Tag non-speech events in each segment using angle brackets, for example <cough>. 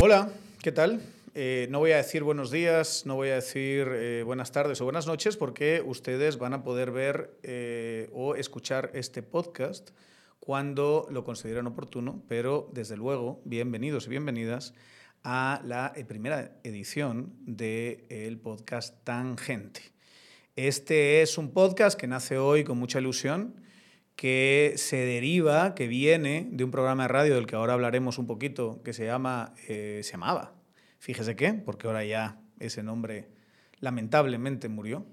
Hola, ¿qué tal? Eh, no voy a decir buenos días, no voy a decir eh, buenas tardes o buenas noches porque ustedes van a poder ver eh, o escuchar este podcast cuando lo consideren oportuno, pero desde luego, bienvenidos y bienvenidas a la primera edición del podcast Tangente. Este es un podcast que nace hoy con mucha ilusión, que se deriva, que viene de un programa de radio del que ahora hablaremos un poquito, que se, llama, se llamaba Fíjese qué, porque ahora ya ese nombre lamentablemente murió.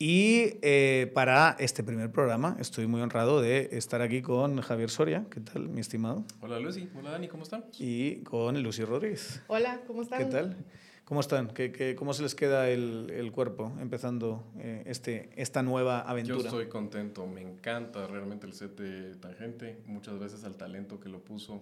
Y eh, para este primer programa estoy muy honrado de estar aquí con Javier Soria. ¿Qué tal, mi estimado? Hola, Lucy. Hola, Dani. ¿Cómo están? Y con Lucy Rodríguez. Hola, ¿cómo están? ¿Qué tal? ¿Cómo están? ¿Qué, qué, cómo se les queda el, el cuerpo empezando eh, este, esta nueva aventura? Yo estoy contento. Me encanta realmente el set de Tangente. Muchas veces al talento que lo puso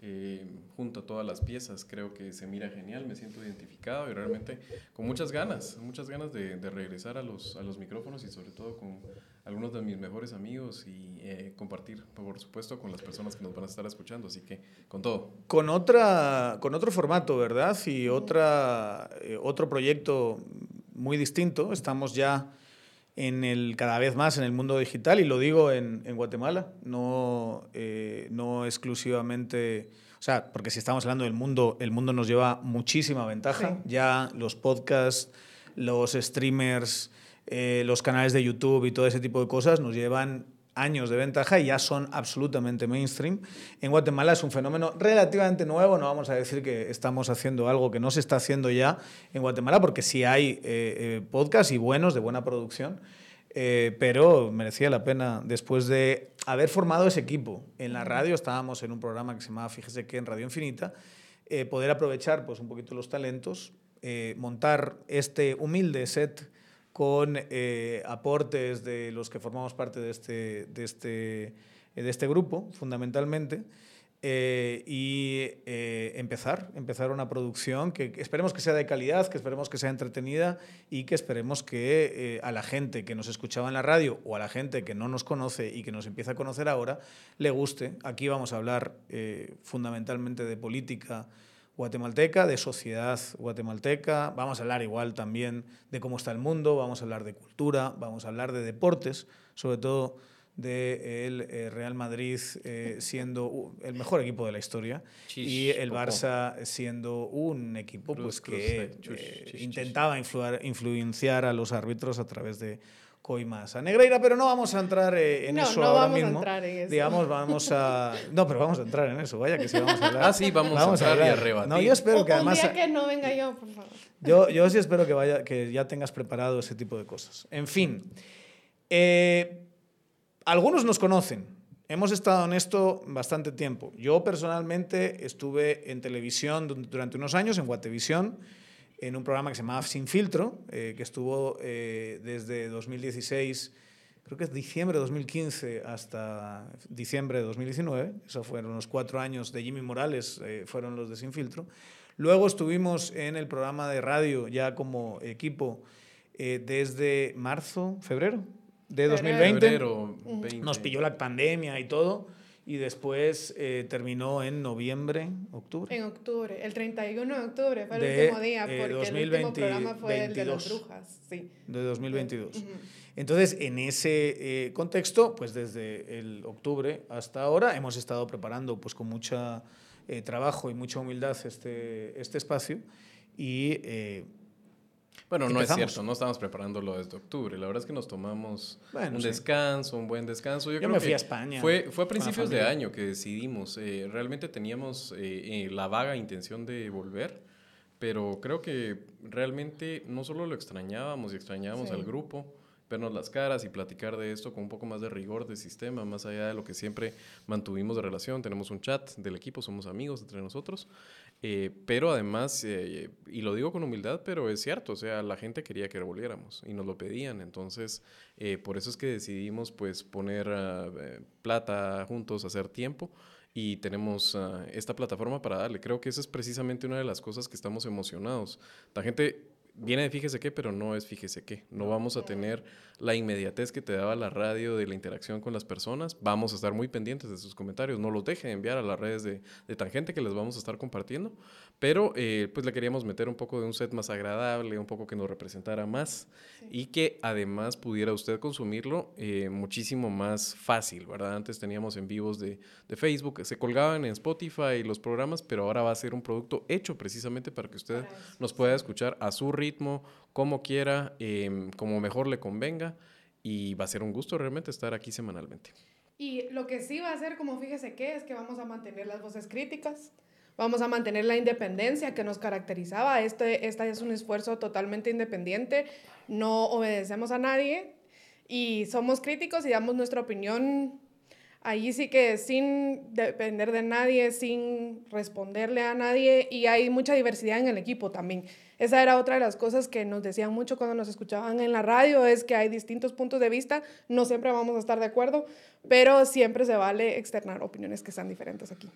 eh, junto a todas las piezas. Creo que se mira genial, me siento identificado y realmente con muchas ganas, muchas ganas de, regresar a los, a los micrófonos y sobre todo con algunos de mis mejores amigos y eh, compartir, por supuesto, con las personas que nos van a estar escuchando. Así que con todo. Con, otra, con otro formato, ¿verdad? Y otra, eh, otro proyecto muy distinto. Estamos ya en el, cada vez más en el mundo digital y lo digo en, en Guatemala, no, eh, no exclusivamente, o sea, porque si estamos hablando del mundo, el mundo nos lleva muchísima ventaja, ya los podcasts, los streamers, eh, los canales de YouTube y todo ese tipo de cosas nos llevan años de ventaja y ya son absolutamente mainstream. En Guatemala es un fenómeno relativamente nuevo, no vamos a decir que estamos haciendo algo que no se está haciendo ya en Guatemala, porque sí hay eh, eh, podcasts y buenos, de buena producción, eh, pero merecía la pena después de haber formado ese equipo. En la radio estábamos en un programa que se llamaba Fíjese que en Radio Infinita, poder aprovechar pues, un poquito los talentos, montar este humilde set con eh, aportes de los que formamos parte de este, de este, de este grupo, fundamentalmente, eh, y eh, empezar, empezar una producción que esperemos que sea de calidad, que esperemos que sea entretenida y que esperemos que a la gente que nos escuchaba en la radio o a la gente que no nos conoce y que nos empieza a conocer ahora, le guste. Aquí vamos a hablar fundamentalmente de política, guatemalteca, de sociedad guatemalteca, vamos a hablar igual también de cómo está el mundo, vamos a hablar de cultura, vamos a hablar de deportes, sobre todo del eh, Real Madrid eh, siendo el mejor equipo de la historia y el Barça siendo un equipo pues, que eh, intentaba influenciar a los árbitros a través de Coimas a Negreira, pero no vamos a entrar eh, en eso no ahora vamos mismo. A entrar en eso. Digamos, vamos a. No, pero vamos a entrar en eso, vaya que sí vamos a hablar. Ah, sí, vamos, a entrar y a rebatir. No, yo espero o, que además. Un día que no venga yo, por favor. Yo, yo sí espero que, vaya, que ya tengas preparado ese tipo de cosas. En fin. Eh, algunos nos conocen. Hemos estado en esto bastante tiempo. Yo personalmente estuve en televisión durante unos años, en Guatevisión en un programa que se llamaba Sin Filtro, eh, que estuvo eh, desde 2016, creo que es diciembre de 2015 hasta diciembre de 2019, esos fueron los cuatro años de Jimmy Morales, eh, fueron los de Sin Filtro. Luego estuvimos en el programa de radio ya como equipo desde marzo, febrero de 2020. Febrero 20. Nos pilló la pandemia y todo y después eh, terminó en noviembre, octubre. En octubre, el 31 de octubre fue el de, último día, eh, porque 2020, el último programa fue 22, el de las brujas, sí. De 2022. Uh -huh. Entonces, en ese eh, contexto, pues desde el octubre hasta ahora hemos estado preparando pues con mucha eh, trabajo y mucha humildad este, este espacio y eh, bueno, no Empezamos. es cierto, no estamos preparándolo desde octubre. La verdad es que nos tomamos Bueno, un sí. descanso, un buen descanso. Yo, Yo creo me que fui a España Fue, fue a principios de año que decidimos. eh, realmente teníamos eh, eh, la vaga intención de volver, pero creo que realmente no solo lo extrañábamos y extrañábamos Sí. al grupo, vernos las caras y platicar de esto con un poco más de rigor de sistema, más allá de lo que siempre mantuvimos de relación. Tenemos un chat del equipo, somos amigos entre nosotros. Eh, pero además, eh, y lo digo con humildad, pero es cierto, o sea, la gente quería que volviéramos y nos lo pedían. Entonces, eh, por eso es que decidimos pues poner ah, plata juntos, hacer tiempo y tenemos ah, esta plataforma para darle. Creo que esa es precisamente una de las cosas que estamos emocionados. La gente viene de fíjese qué, pero no es fíjese qué. No vamos a tener la inmediatez que te daba la radio de la interacción con las personas. Vamos a estar muy pendientes de sus comentarios. No los dejen enviar a las redes de, de Tangente que les vamos a estar compartiendo. Pero eh, pues le queríamos meter un poco de un set más agradable, un poco que nos representara más y que además pudiera usted consumirlo eh, muchísimo más fácil, ¿verdad? Antes teníamos en vivos de, de Facebook, se colgaban en Spotify los programas, pero ahora va a ser un producto hecho precisamente para que usted nos pueda escuchar a su ritmo, como quiera, em, como mejor le convenga y va a ser un gusto realmente estar aquí semanalmente. Y lo que sí va a ser, como fíjese que, es que vamos a mantener las voces críticas, vamos a mantener la independencia que nos caracterizaba. Este, este es un esfuerzo totalmente independiente, no obedecemos a nadie y somos críticos y damos nuestra opinión Allí sí que sin depender de nadie, sin responderle a nadie y hay mucha diversidad en el equipo también. Esa era otra de las cosas que nos decían mucho cuando nos escuchaban en la radio, es que hay distintos puntos de vista, no siempre vamos a estar de acuerdo, pero siempre se vale externar opiniones que sean diferentes aquí.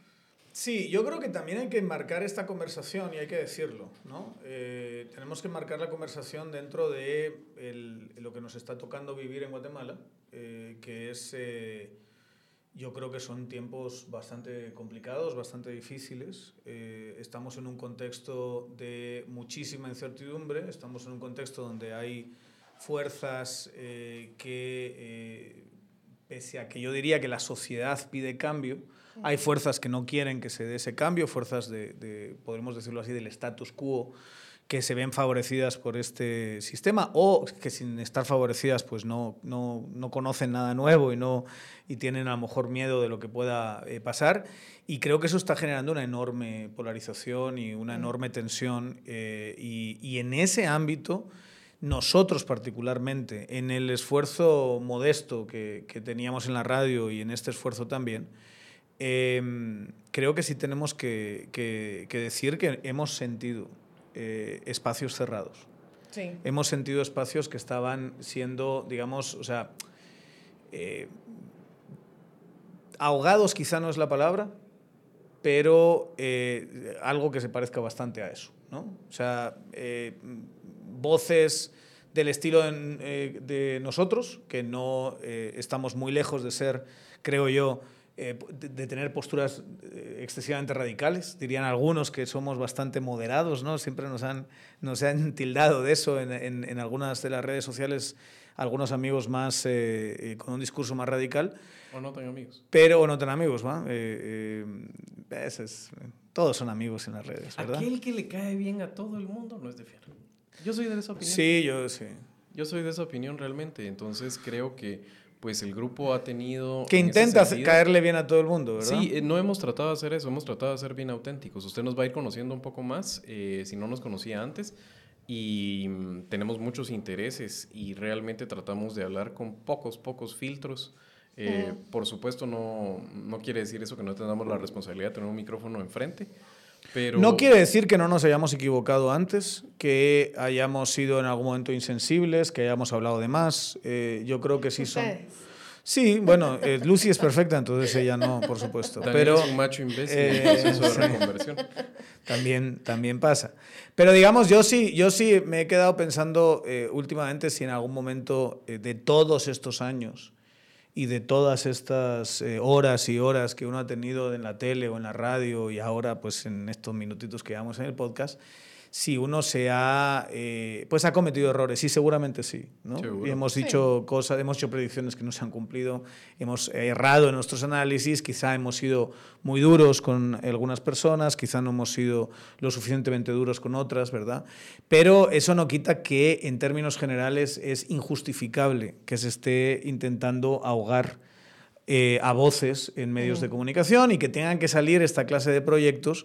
Sí, yo creo que también hay que marcar esta conversación y hay que decirlo, ¿no? Eh, tenemos que marcar la conversación dentro de el, lo que nos está tocando vivir en Guatemala, eh, que es... Eh, yo creo que son tiempos bastante complicados, bastante difíciles. Eh, estamos en un contexto de muchísima incertidumbre, estamos en un contexto donde hay fuerzas que, pese a que yo diría que la sociedad pide cambio, hay fuerzas que no quieren que se dé ese cambio, fuerzas de, de podemos decirlo así, del status quo que se ven favorecidas por este sistema o que sin estar favorecidas pues no, no, no conocen nada nuevo y, no, y tienen a lo mejor miedo de lo que pueda eh, pasar. Y creo que eso está generando una enorme polarización y una enorme tensión. Eh, y, y, en ese ámbito, nosotros particularmente, en el esfuerzo modesto que, que teníamos en la radio y en este esfuerzo también, eh, creo que sí tenemos que, que, que decir que hemos sentido eh, espacios cerrados. Sí. Hemos sentido espacios que estaban siendo, digamos, o sea, eh, ahogados quizá no es la palabra, pero eh, algo que se parezca bastante a eso. ¿no? O sea, eh, voces del estilo en, eh, de nosotros, que no estamos muy lejos de ser, creo yo, eh, de, de, tener posturas eh, excesivamente radicales. Dirían algunos que somos bastante moderados, ¿no? Siempre nos han, nos han <laughs> tildado de eso en, en, en algunas de las redes sociales, algunos amigos más eh, eh, con un discurso más radical. O no tan amigos. Pero, o no tan amigos, ¿va? Eh, es, todos son amigos en las redes, ¿verdad? Aquel que le cae bien a todo el mundo no es de fiar. Yo soy de esa opinión. Sí, yo sí. Yo soy de esa opinión realmente. Entonces creo que pues el grupo ha tenido... Que intenta caerle bien a todo el mundo, ¿verdad? Sí, eh, no hemos tratado de hacer eso, hemos tratado de ser bien auténticos. Usted nos va a ir conociendo un poco más, eh, si no nos conocía antes, y mm, tenemos muchos intereses y realmente tratamos de hablar con pocos, pocos filtros. Eh. Por supuesto, no, no quiere decir eso que no tengamos la responsabilidad de tener un micrófono enfrente. Pero... No quiere decir que no nos hayamos equivocado antes, que hayamos sido en algún momento insensibles, que hayamos hablado de más. Eh, yo creo que sí son. Sí, bueno, eh, Lucy es perfecta, entonces ella no, por supuesto. También pero es un macho imbécil eh, <laughs> en de sí. reconversión. también, también pasa. Pero digamos, yo sí, yo sí me he quedado pensando eh, últimamente si en algún momento eh, de todos estos años y de todas estas eh, horas y horas que uno ha tenido en la tele o en la radio y ahora pues en estos minutitos que llevamos en el podcast, si uno se ha, eh, pues ha cometido errores, sí, seguramente sí, ¿no? Seguro. Y hemos Sí. dicho cosas, hemos hecho predicciones que no se han cumplido, hemos errado en nuestros análisis, quizá hemos sido muy duros con algunas personas, quizá no hemos sido lo suficientemente duros con otras, ¿verdad? Pero eso no quita que en términos generales es injustificable que se esté intentando ahogar eh, a voces en medios de comunicación y que tengan que salir esta clase de proyectos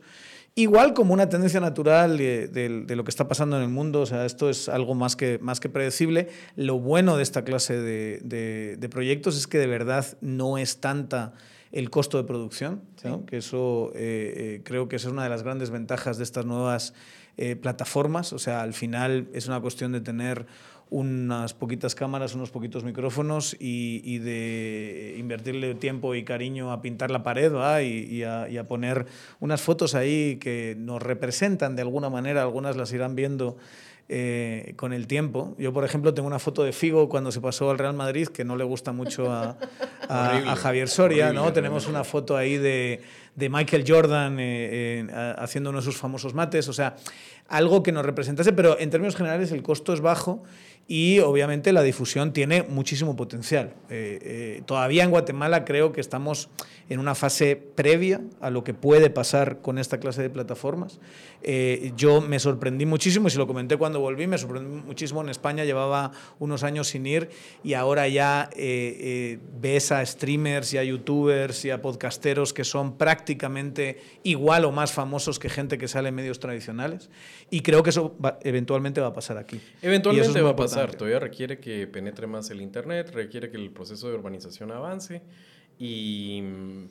Igual como una tendencia natural de, de, de, lo que está pasando en el mundo, o sea, esto es algo más que, más que predecible. Lo bueno de esta clase de, proyectos es que de verdad no es tanta el costo de producción, sí. ¿no? que eso eh, eh, creo que esa es una de las grandes ventajas de estas nuevas eh, plataformas. O sea, al final es una cuestión de tener unas poquitas cámaras, unos poquitos micrófonos y, y, de invertirle tiempo y cariño a pintar la pared y, y, a, y, a, poner unas fotos ahí que nos representan de alguna manera, algunas las irán viendo eh, con el tiempo. Yo, por ejemplo, tengo una foto de Figo cuando se pasó al Real Madrid, que no le gusta mucho a, a, Javier Soria, ¿no? Tenemos una foto ahí de, de Michael Jordan eh, haciendo uno de sus famosos mates, o sea, algo que nos representase, pero en términos generales el costo es bajo y obviamente la difusión tiene muchísimo potencial. Eh, eh, todavía en Guatemala creo que estamos en una fase previa a lo que puede pasar con esta clase de plataformas. Eh, yo me sorprendí muchísimo, y se lo comenté cuando volví, me sorprendí muchísimo. En España llevaba unos años sin ir y ahora ya ves a streamers y a youtubers y a podcasteros que son prácticamente igual o más famosos que gente que sale en medios tradicionales. Y creo que eso eventualmente va a pasar aquí. Eventualmente va a pasar todavía requiere que penetre más el Internet, requiere que el proceso de urbanización avance. Y,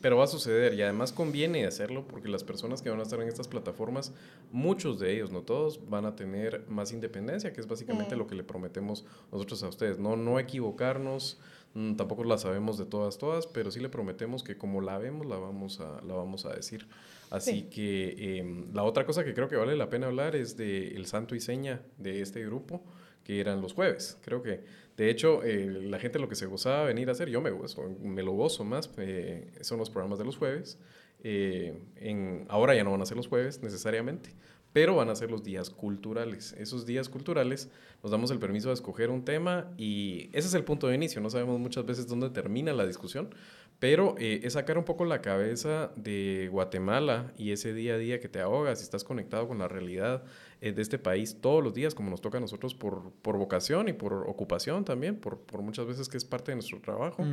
pero va a suceder y además conviene hacerlo porque las personas que van a estar en estas plataformas, muchos de ellos, no todos, van a tener más independencia, que es básicamente lo que le prometemos nosotros a ustedes. No, no equivocarnos, mm, tampoco la sabemos de todas, todas, pero sí le prometemos que como la vemos, la vamos a, la vamos a decir. Así que em, la otra cosa que creo que vale la pena hablar es del el santo y seña de este grupo que eran los jueves. Creo que, de hecho, eh, la gente lo que se gozaba venir a hacer, yo me gozo, me lo gozo más, eh, son los programas de los jueves. Eh, en, ahora ya no van a ser los jueves necesariamente, pero van a ser los días culturales. Esos días culturales nos damos el permiso de escoger un tema y ese es el punto de inicio. No sabemos muchas veces dónde termina la discusión, pero es sacar un poco la cabeza de Guatemala y ese día a día que te ahogas y estás conectado con la realidad eh, de este país todos los días, como nos toca a nosotros por, por vocación y por ocupación también, por, por, muchas veces que es parte de nuestro trabajo.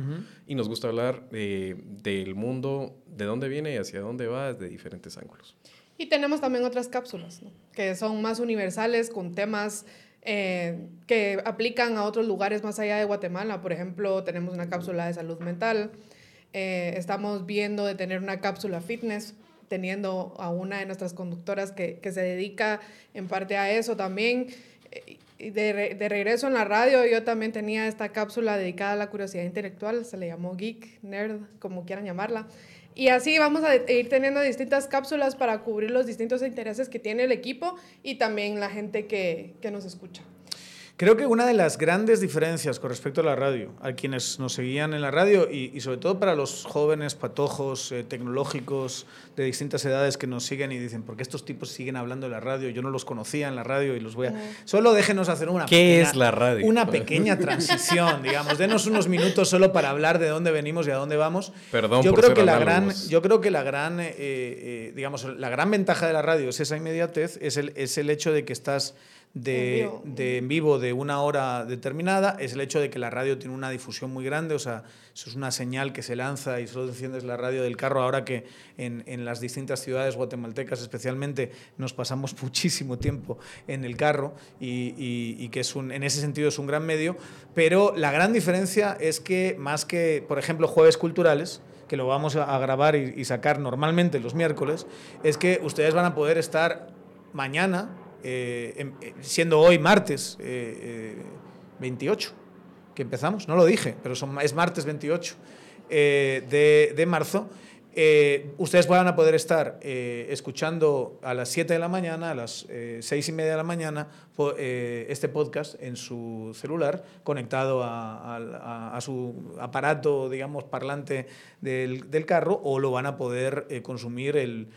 Y nos gusta hablar del mundo, de dónde viene y hacia dónde va desde diferentes ángulos. Y tenemos también otras cápsulas, que son más universales, con temas eh, que aplican a otros lugares más allá de Guatemala. Por ejemplo, tenemos una cápsula de salud mental. Eh, estamos viendo de tener una cápsula fitness teniendo a una de nuestras conductoras que, que se dedica en parte a eso también. De, de, regreso en la radio, yo también tenía esta cápsula dedicada a la curiosidad intelectual, se le llamó Geek, Nerd, como quieran llamarla. Y así vamos a ir teniendo distintas cápsulas para cubrir los distintos intereses que tiene el equipo y también la gente que, que nos escucha. Creo que una de las grandes diferencias con respecto a la radio, a quienes nos seguían en la radio y, sobre todo para los jóvenes patojos eh, tecnológicos de distintas edades que nos siguen y dicen, ¿por qué estos tipos siguen hablando de la radio? Yo no los conocía en la radio y los voy a... Solo déjenos hacer una... ¿Qué es la radio? Una pequeña transición, <laughs> digamos. Denos unos minutos solo para hablar de dónde venimos y a dónde vamos. Perdón yo por creo que la gran, Yo creo que la gran, eh, eh, digamos, la gran ventaja de la radio es esa inmediatez, es el, es el hecho de que estás de, en, vivo. de en vivo de una hora determinada es el hecho de que la radio tiene una difusión muy grande, o sea, eso es una señal que se lanza y solo enciendes la radio del carro ahora que en, en las distintas ciudades guatemaltecas especialmente nos pasamos <laughs> muchísimo tiempo en el carro y, y, y que es un, en ese sentido es un gran medio, pero la gran diferencia es que más que, por ejemplo, jueves culturales, que lo vamos a grabar y, y sacar normalmente los miércoles, es que ustedes van a poder estar mañana eh, siendo hoy martes eh, 28, que empezamos, no lo dije, pero son, es martes 28 eh, de, de, marzo, eh, ustedes van a poder estar escuchando a las 7 de la mañana, a las 6 y media de la mañana, este podcast en su celular, conectado a, a, a, su aparato, digamos, parlante del, del, carro, o lo van a poder consumir el,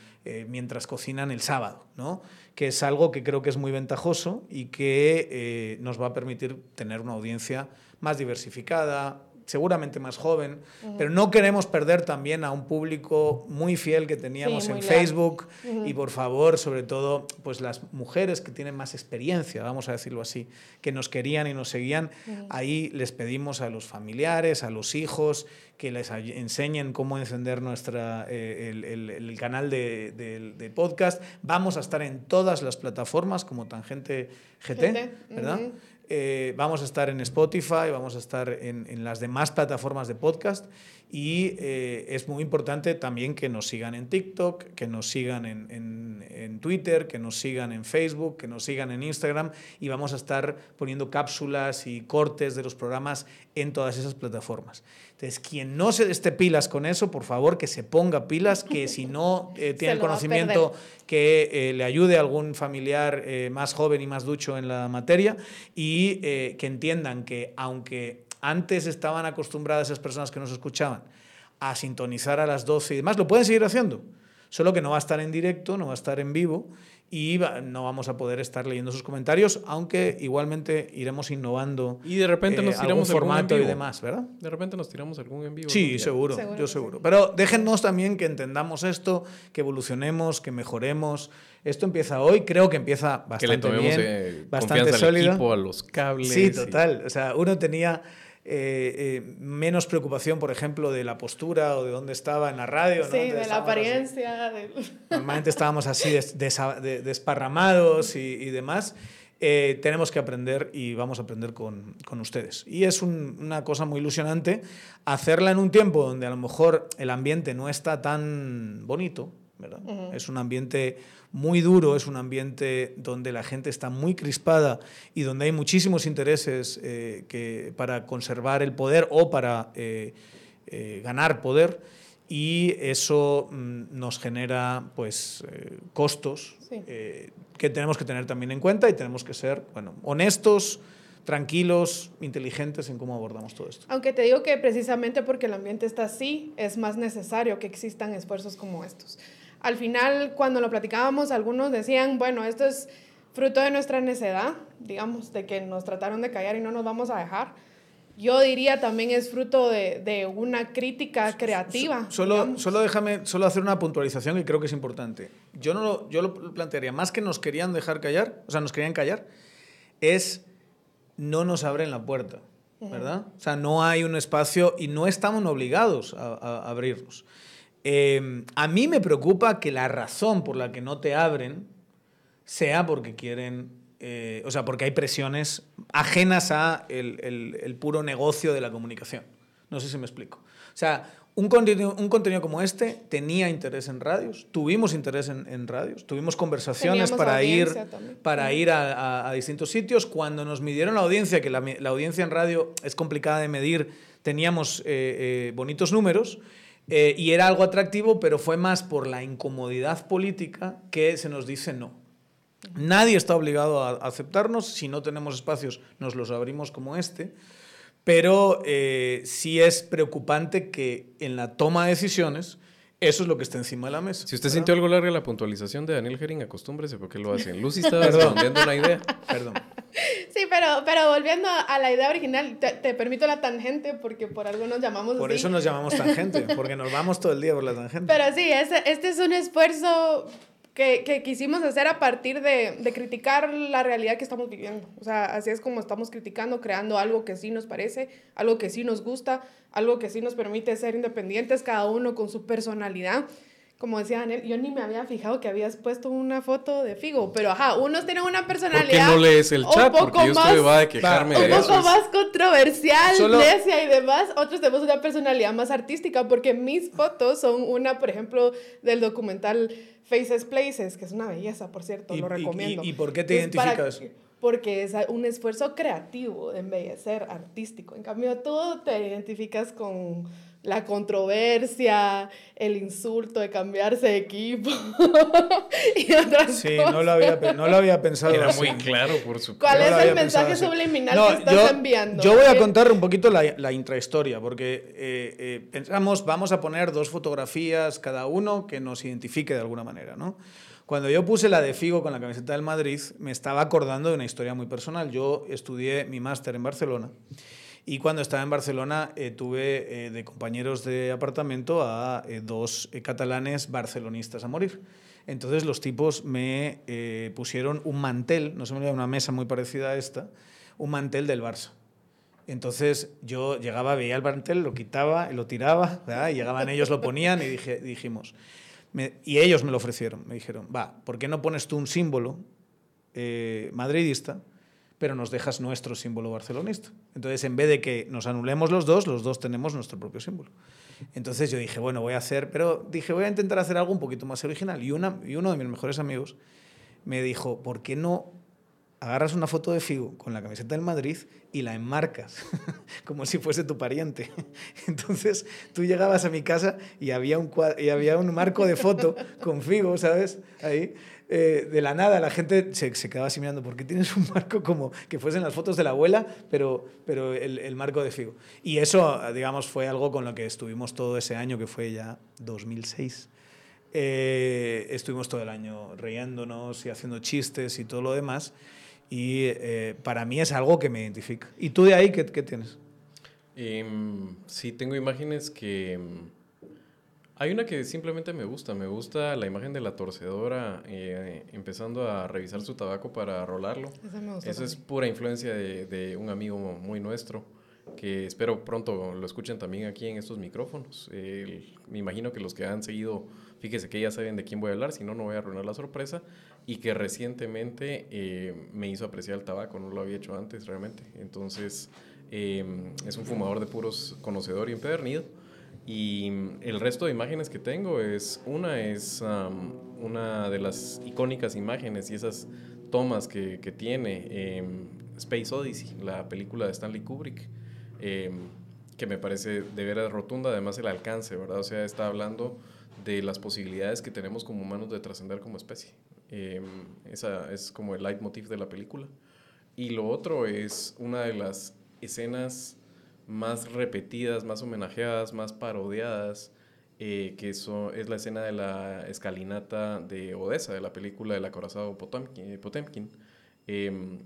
mientras cocinan el sábado, ¿no? que es algo que creo que es muy ventajoso y que eh, nos va a permitir tener una audiencia más diversificada, seguramente más joven, uh -huh. pero no queremos perder también a un público muy fiel que teníamos sí, en Facebook uh -huh. y por favor, sobre todo, pues las mujeres que tienen más experiencia, vamos a decirlo así, que nos querían y nos seguían, uh -huh. ahí les pedimos a los familiares, a los hijos, que les enseñen cómo encender nuestra, eh, el, el, el, canal de, de, de, podcast. Vamos a estar en todas las plataformas como Tangente GT, GT. ¿verdad? Eh, vamos a estar en Spotify, vamos a estar en, en las demás plataformas de podcast y eh, es muy importante también que nos sigan en TikTok, que nos sigan en, en, en, Twitter, que nos sigan en Facebook, que nos sigan en Instagram y vamos a estar poniendo cápsulas y cortes de los programas en todas esas plataformas. Entonces, quien no se esté pilas con eso, por favor, que se ponga pilas, que <laughs> si no eh, tiene el conocimiento, que eh, le ayude a algún familiar eh, más joven y más ducho en la materia y que entiendan que aunque antes estaban acostumbradas esas personas que nos escuchaban a sintonizar a las 12 y demás, lo pueden seguir haciendo, solo que no va a estar en directo, no va a estar en vivo y no vamos a poder estar leyendo sus comentarios, aunque igualmente iremos innovando. Y de repente nos eh, tiramos algún formato y demás, ¿verdad? De repente nos tiramos algún en vivo. Sí, seguro, yo seguro. Pero déjennos también que entendamos esto, que evolucionemos, que mejoremos. Esto empieza hoy, creo que empieza bastante que le tomemos, bien, eh, bastante sólido. Equipo, a los cables. Sí, total. O sea, uno tenía eh, eh, menos preocupación, por ejemplo, de la postura o de dónde estaba en la radio. Sí, de la apariencia. <laughs> Normalmente estábamos así desparramados y, demás. Eh, tenemos que aprender y vamos a aprender con, con ustedes. Y es una cosa muy ilusionante hacerla en un tiempo donde a lo mejor el ambiente no está tan bonito, ¿verdad? Es un ambiente muy duro, es un ambiente donde la gente está muy crispada y donde hay muchísimos intereses eh, que, para conservar el poder o para eh, eh, ganar poder. Y eso mm, nos genera pues costos que tenemos que tener también en cuenta y tenemos que ser bueno, honestos, tranquilos, inteligentes en cómo abordamos todo esto. Aunque te digo que precisamente porque el ambiente está así, es más necesario que existan esfuerzos como estos al final, cuando lo platicábamos, algunos decían, bueno, esto es fruto de nuestra necedad, digamos, de que nos trataron de callar y no nos vamos a dejar. Yo diría también es fruto de, una crítica creativa. Solo, solo déjame solo hacer una puntualización que creo que es importante. Yo, no lo, yo lo plantearía, más que nos querían dejar callar, o sea, nos querían callar, es no nos abren la puerta, ¿verdad? O sea, no hay un espacio y no estamos obligados a, a abrirnos. Em, a mí me preocupa que la razón por la que no te abren sea porque quieren, eh, o sea, porque hay presiones ajenas a el, puro negocio de la comunicación. No sé si me explico. O sea, un contenido, un contenido como este tenía interés en radios, tuvimos interés en, radios, tuvimos conversaciones para ir, para ir a, distintos sitios. Cuando nos midieron la audiencia, que la, audiencia en radio es complicada de medir, teníamos eh, eh, bonitos números eh, y era algo atractivo, pero fue más por la incomodidad política que se nos dice no. Nadie está obligado a aceptarnos, si no tenemos espacios nos los abrimos como este, pero eh, sí es preocupante que en la toma de decisiones eso es lo que está encima de la mesa. Si usted sintió algo larga la puntualización de Daniel Herring, acostúmbrese porque lo hacen. <laughs> Lucy estaba respondiendo una idea. Perdón. Sí, pero, pero volviendo a la idea original, te, permito la tangente porque por algo nos llamamos Por eso nos llamamos tangente, porque nos vamos todo el día por la tangente. Pero sí, este, este es un esfuerzo que, que, quisimos hacer a partir de, de, criticar la realidad que estamos viviendo. O sea, así es como estamos criticando, creando algo que sí nos parece, algo que sí nos gusta, algo que sí nos permite ser independientes, cada uno con su personalidad como decía Daniel, yo ni me había fijado que habías puesto una foto de Figo, pero ajá, unos tienen una personalidad. ¿Por qué no lees el chat? Porque yo estoy va a quejarme de Un poco más controversial, Solo... y demás. Otros tenemos una personalidad más artística, porque mis fotos son una, por ejemplo, del documental Faces Places, que es una belleza, por cierto, lo recomiendo. ¿Y, por qué te identificas? porque es un esfuerzo creativo de embellecer, artístico. En cambio, tú te identificas con la controversia, el insulto de cambiarse de equipo <laughs> y otras sí, no lo había, no lo había pensado. Era muy claro, por supuesto. ¿Cuál es el mensaje subliminal que estás enviando? Yo voy a contar un poquito la, la intrahistoria, porque eh, eh, pensamos, vamos a poner dos fotografías cada uno que nos identifique de alguna manera, ¿no? Cuando yo puse la de Figo con la camiseta del Madrid, me estaba acordando de una historia muy personal. Yo estudié mi máster en Barcelona y cuando estaba en Barcelona eh, tuve eh, de compañeros de apartamento a eh, dos catalanes barcelonistas a morir. Entonces los tipos me pusieron un mantel, no se me olvida, una mesa muy parecida a esta, un mantel del Barça. Entonces yo llegaba, veía el mantel, lo quitaba, lo tiraba, y llegaban ellos, lo ponían y dije, dijimos, y ellos me lo ofrecieron, me dijeron, va, ¿por qué no pones tú un símbolo madridista pero nos dejas nuestro símbolo barcelonista. Entonces, en vez de que nos anulemos los dos, los dos tenemos nuestro propio símbolo. Entonces yo dije, bueno, voy a hacer, pero dije, voy a intentar hacer algo un poquito más original. Y, una, y uno de mis mejores amigos me dijo, ¿por qué no agarras una foto de Figo con la camiseta del Madrid y la enmarcas, <laughs> como si fuese tu pariente. <laughs> Entonces tú llegabas a mi casa y había un, y había un marco de foto con Figo, ¿sabes? Ahí. Eh, de la nada la gente se, se, quedaba así mirando, ¿por qué tienes un marco como que fuesen las fotos de la abuela, pero, pero el, el, marco de Figo? Y eso, digamos, fue algo con lo que estuvimos todo ese año, que fue ya 2006. Eh, estuvimos todo el año riéndonos y haciendo chistes y todo lo demás. Y eh, para mí es algo que me identifica. ¿Y tú de ahí qué, qué tienes? Eh, sí, tengo imágenes que... Hay una que simplemente me gusta. Me gusta la imagen de la torcedora eh, empezando a revisar su tabaco para rolarlo. Esa, Esa es pura influencia de, de, un amigo muy nuestro que espero pronto lo escuchen también aquí en estos micrófonos. me imagino que los que han seguido, fíjese que ya saben de quién voy a hablar, si no, no voy a arruinar la sorpresa y que recientemente eh, me hizo apreciar el tabaco, no lo había hecho antes realmente. Entonces, eh, es un fumador de puros conocedor y empedernido. Y el resto de imágenes que tengo es, una es um, una de las icónicas imágenes y esas tomas que, que tiene eh, Space Odyssey, la película de Stanley Kubrick, que me parece de veras rotunda, además el alcance, ¿verdad? O sea, está hablando de las posibilidades que tenemos como humanos de trascender como especie. Eh, esa es como el leitmotiv de la película. Y lo otro es una de las escenas más repetidas, más homenajeadas, más parodiadas, eh, que eso es la escena de la escalinata de Odessa, de la película del acorazado Potemkin. Potemkin. Em,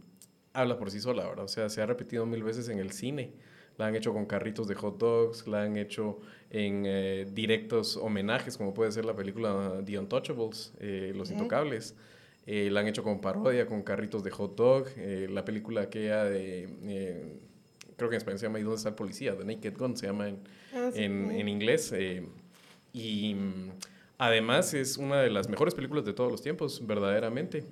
habla por sí sola, ¿verdad? O sea, se ha repetido mil veces en el cine. La han hecho con carritos de hot dogs, la han hecho en eh, directos homenajes, como puede ser la película The Untouchables, eh, Los Intocables. Eh, la han hecho con parodia, con carritos de hot dog. la película aquella de, creo que en español se llama ¿Y dónde está el policía? The Naked Gun se llama en, ah, en, en, inglés. y mm, además es una de las mejores películas de todos los tiempos, verdaderamente.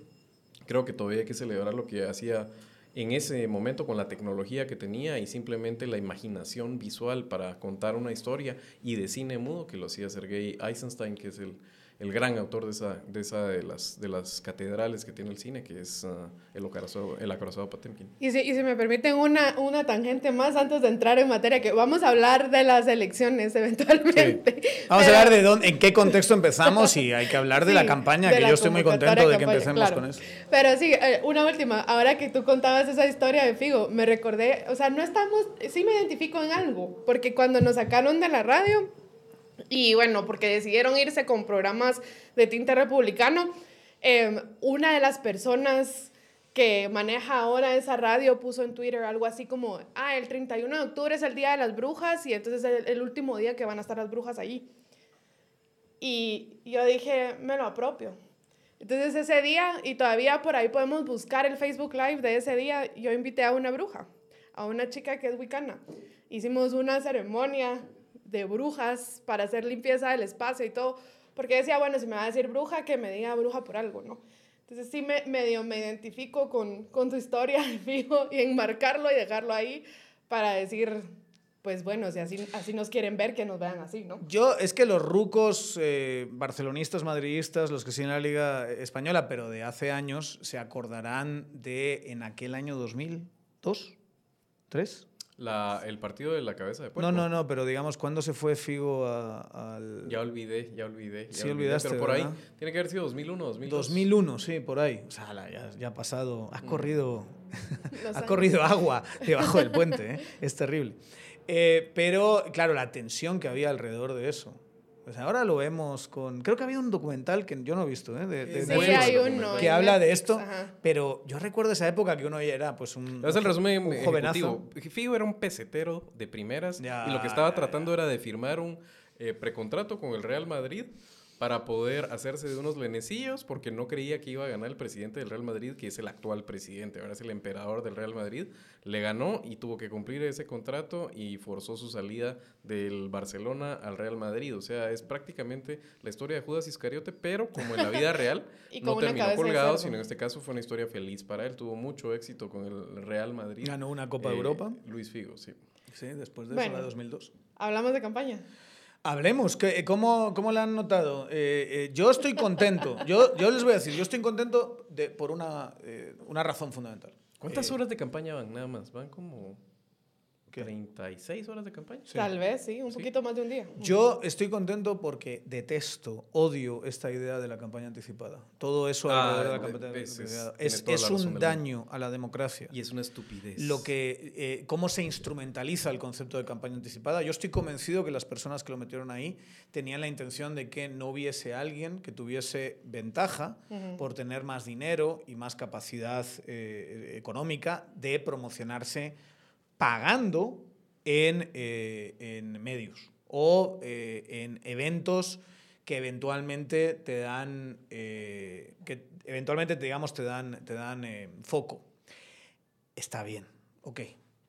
Creo que todavía hay que celebrar lo que hacía en ese momento con la tecnología que tenía y simplemente la imaginación visual para contar una historia y de cine mudo que lo hacía Sergei Eisenstein, que es el, el gran autor de esa, de, esa de, las, de las catedrales que tiene el cine, que es uh, el, acorazado, el acorazado Potemkin. Y si, y si me permiten una, una tangente más antes de entrar en materia, que vamos a hablar de las elecciones <laughs> eventualmente. Vamos a hablar de dónde, en qué contexto empezamos y hay que hablar de la campaña, que yo estoy muy contento de que empecemos con eso. Pero sí, eh, una última, ahora que tú contabas esa historia de Figo, me recordé, o sea, no estamos, sí me identifico en algo, porque cuando nos sacaron de la radio, y bueno, porque decidieron irse con programas de tinte republicano. Em, una de las personas que maneja ahora esa radio puso en Twitter algo así como, ah, el 31 de octubre es el Día de las Brujas y entonces es el, último día que van a estar las brujas allí. Y yo dije, me lo apropio. Entonces ese día, y todavía por ahí podemos buscar el Facebook Live de ese día, yo invité a una bruja, a una chica que es wicana. Hicimos una ceremonia de brujas para hacer limpieza del espacio y todo, porque decía, bueno, si me va a decir bruja, que me diga bruja por algo, ¿no? Entonces sí me, medio me identifico con, con tu historia, <laughs> fijo, y enmarcarlo y dejarlo ahí para decir, pues bueno, si así, así nos quieren ver, que nos vean así, ¿no? Yo, es que los rucos eh, barcelonistas, madridistas, los que siguen la Liga Española, pero de hace años, se acordarán de en aquel año 2002, ¿tres? La, el partido de la cabeza de puerco. No, no, no, pero digamos, ¿cuándo se fue Figo al...? Ya olvidé, ya olvidé. sí, olvidaste, Pero por ahí, tiene que haber sido 2001, 2002. 2001, sí, por ahí. O sea, ya, ya ha pasado, ha mm. corrido, <laughs> ha corrido agua debajo del puente, ¿eh? es terrible. Eh, pero, claro, la tensión que había alrededor de eso. Pues ahora lo vemos con. Creo que había un documental que yo no he visto, ¿eh? De, sí, hay uno. Que habla de esto. Pero yo recuerdo esa época que uno era pues un. Es el resumen un jovenazo. Figo era un pesetero de primeras y lo que estaba tratando era de firmar un eh, precontrato con el Real Madrid para poder hacerse de unos lenecillos porque no creía que iba a ganar el presidente del Real Madrid, que es el actual presidente, ahora es el emperador del Real Madrid. Le ganó y tuvo que cumplir ese contrato y forzó su salida del Barcelona al Real Madrid. O sea, es prácticamente la historia de Judas Iscariote, pero como en la vida <laughs> real, no terminó colgado, sino en este caso fue una historia feliz para él. Tuvo mucho éxito con el Real Madrid. Ganó una Copa de eh, Europa. Luis Figo, sí. Sí, después de eso, la 2002. Hablamos de campaña. Hablemos, ¿qué- ¿cómo, cómo la han notado? Eh, eh, yo estoy contento. Yo, yo les voy a decir, yo estoy contento de, por una, eh, una razón fundamental. ¿Cuántas Eh, horas de campaña van nada más? Van como ¿Qué? 36 horas de campaña. Sí. Tal vez, sí, un poquito más de un día. Yo estoy contento porque detesto, odio esta idea de la campaña anticipada. Todo eso Ah, de la campaña anticipada. Es, un daño a la democracia. Y es una estupidez. lo que, eh, cómo se instrumentaliza el concepto de campaña anticipada. Yo estoy convencido que las personas que lo metieron ahí tenían la intención de que no hubiese alguien que tuviese ventaja por tener más dinero y más capacidad eh, económica de promocionarse pagando en, eh, en medios o eh, en eventos que eventualmente te dan, eh, que eventualmente digamos te dan, te dan foco. Está bien, ok,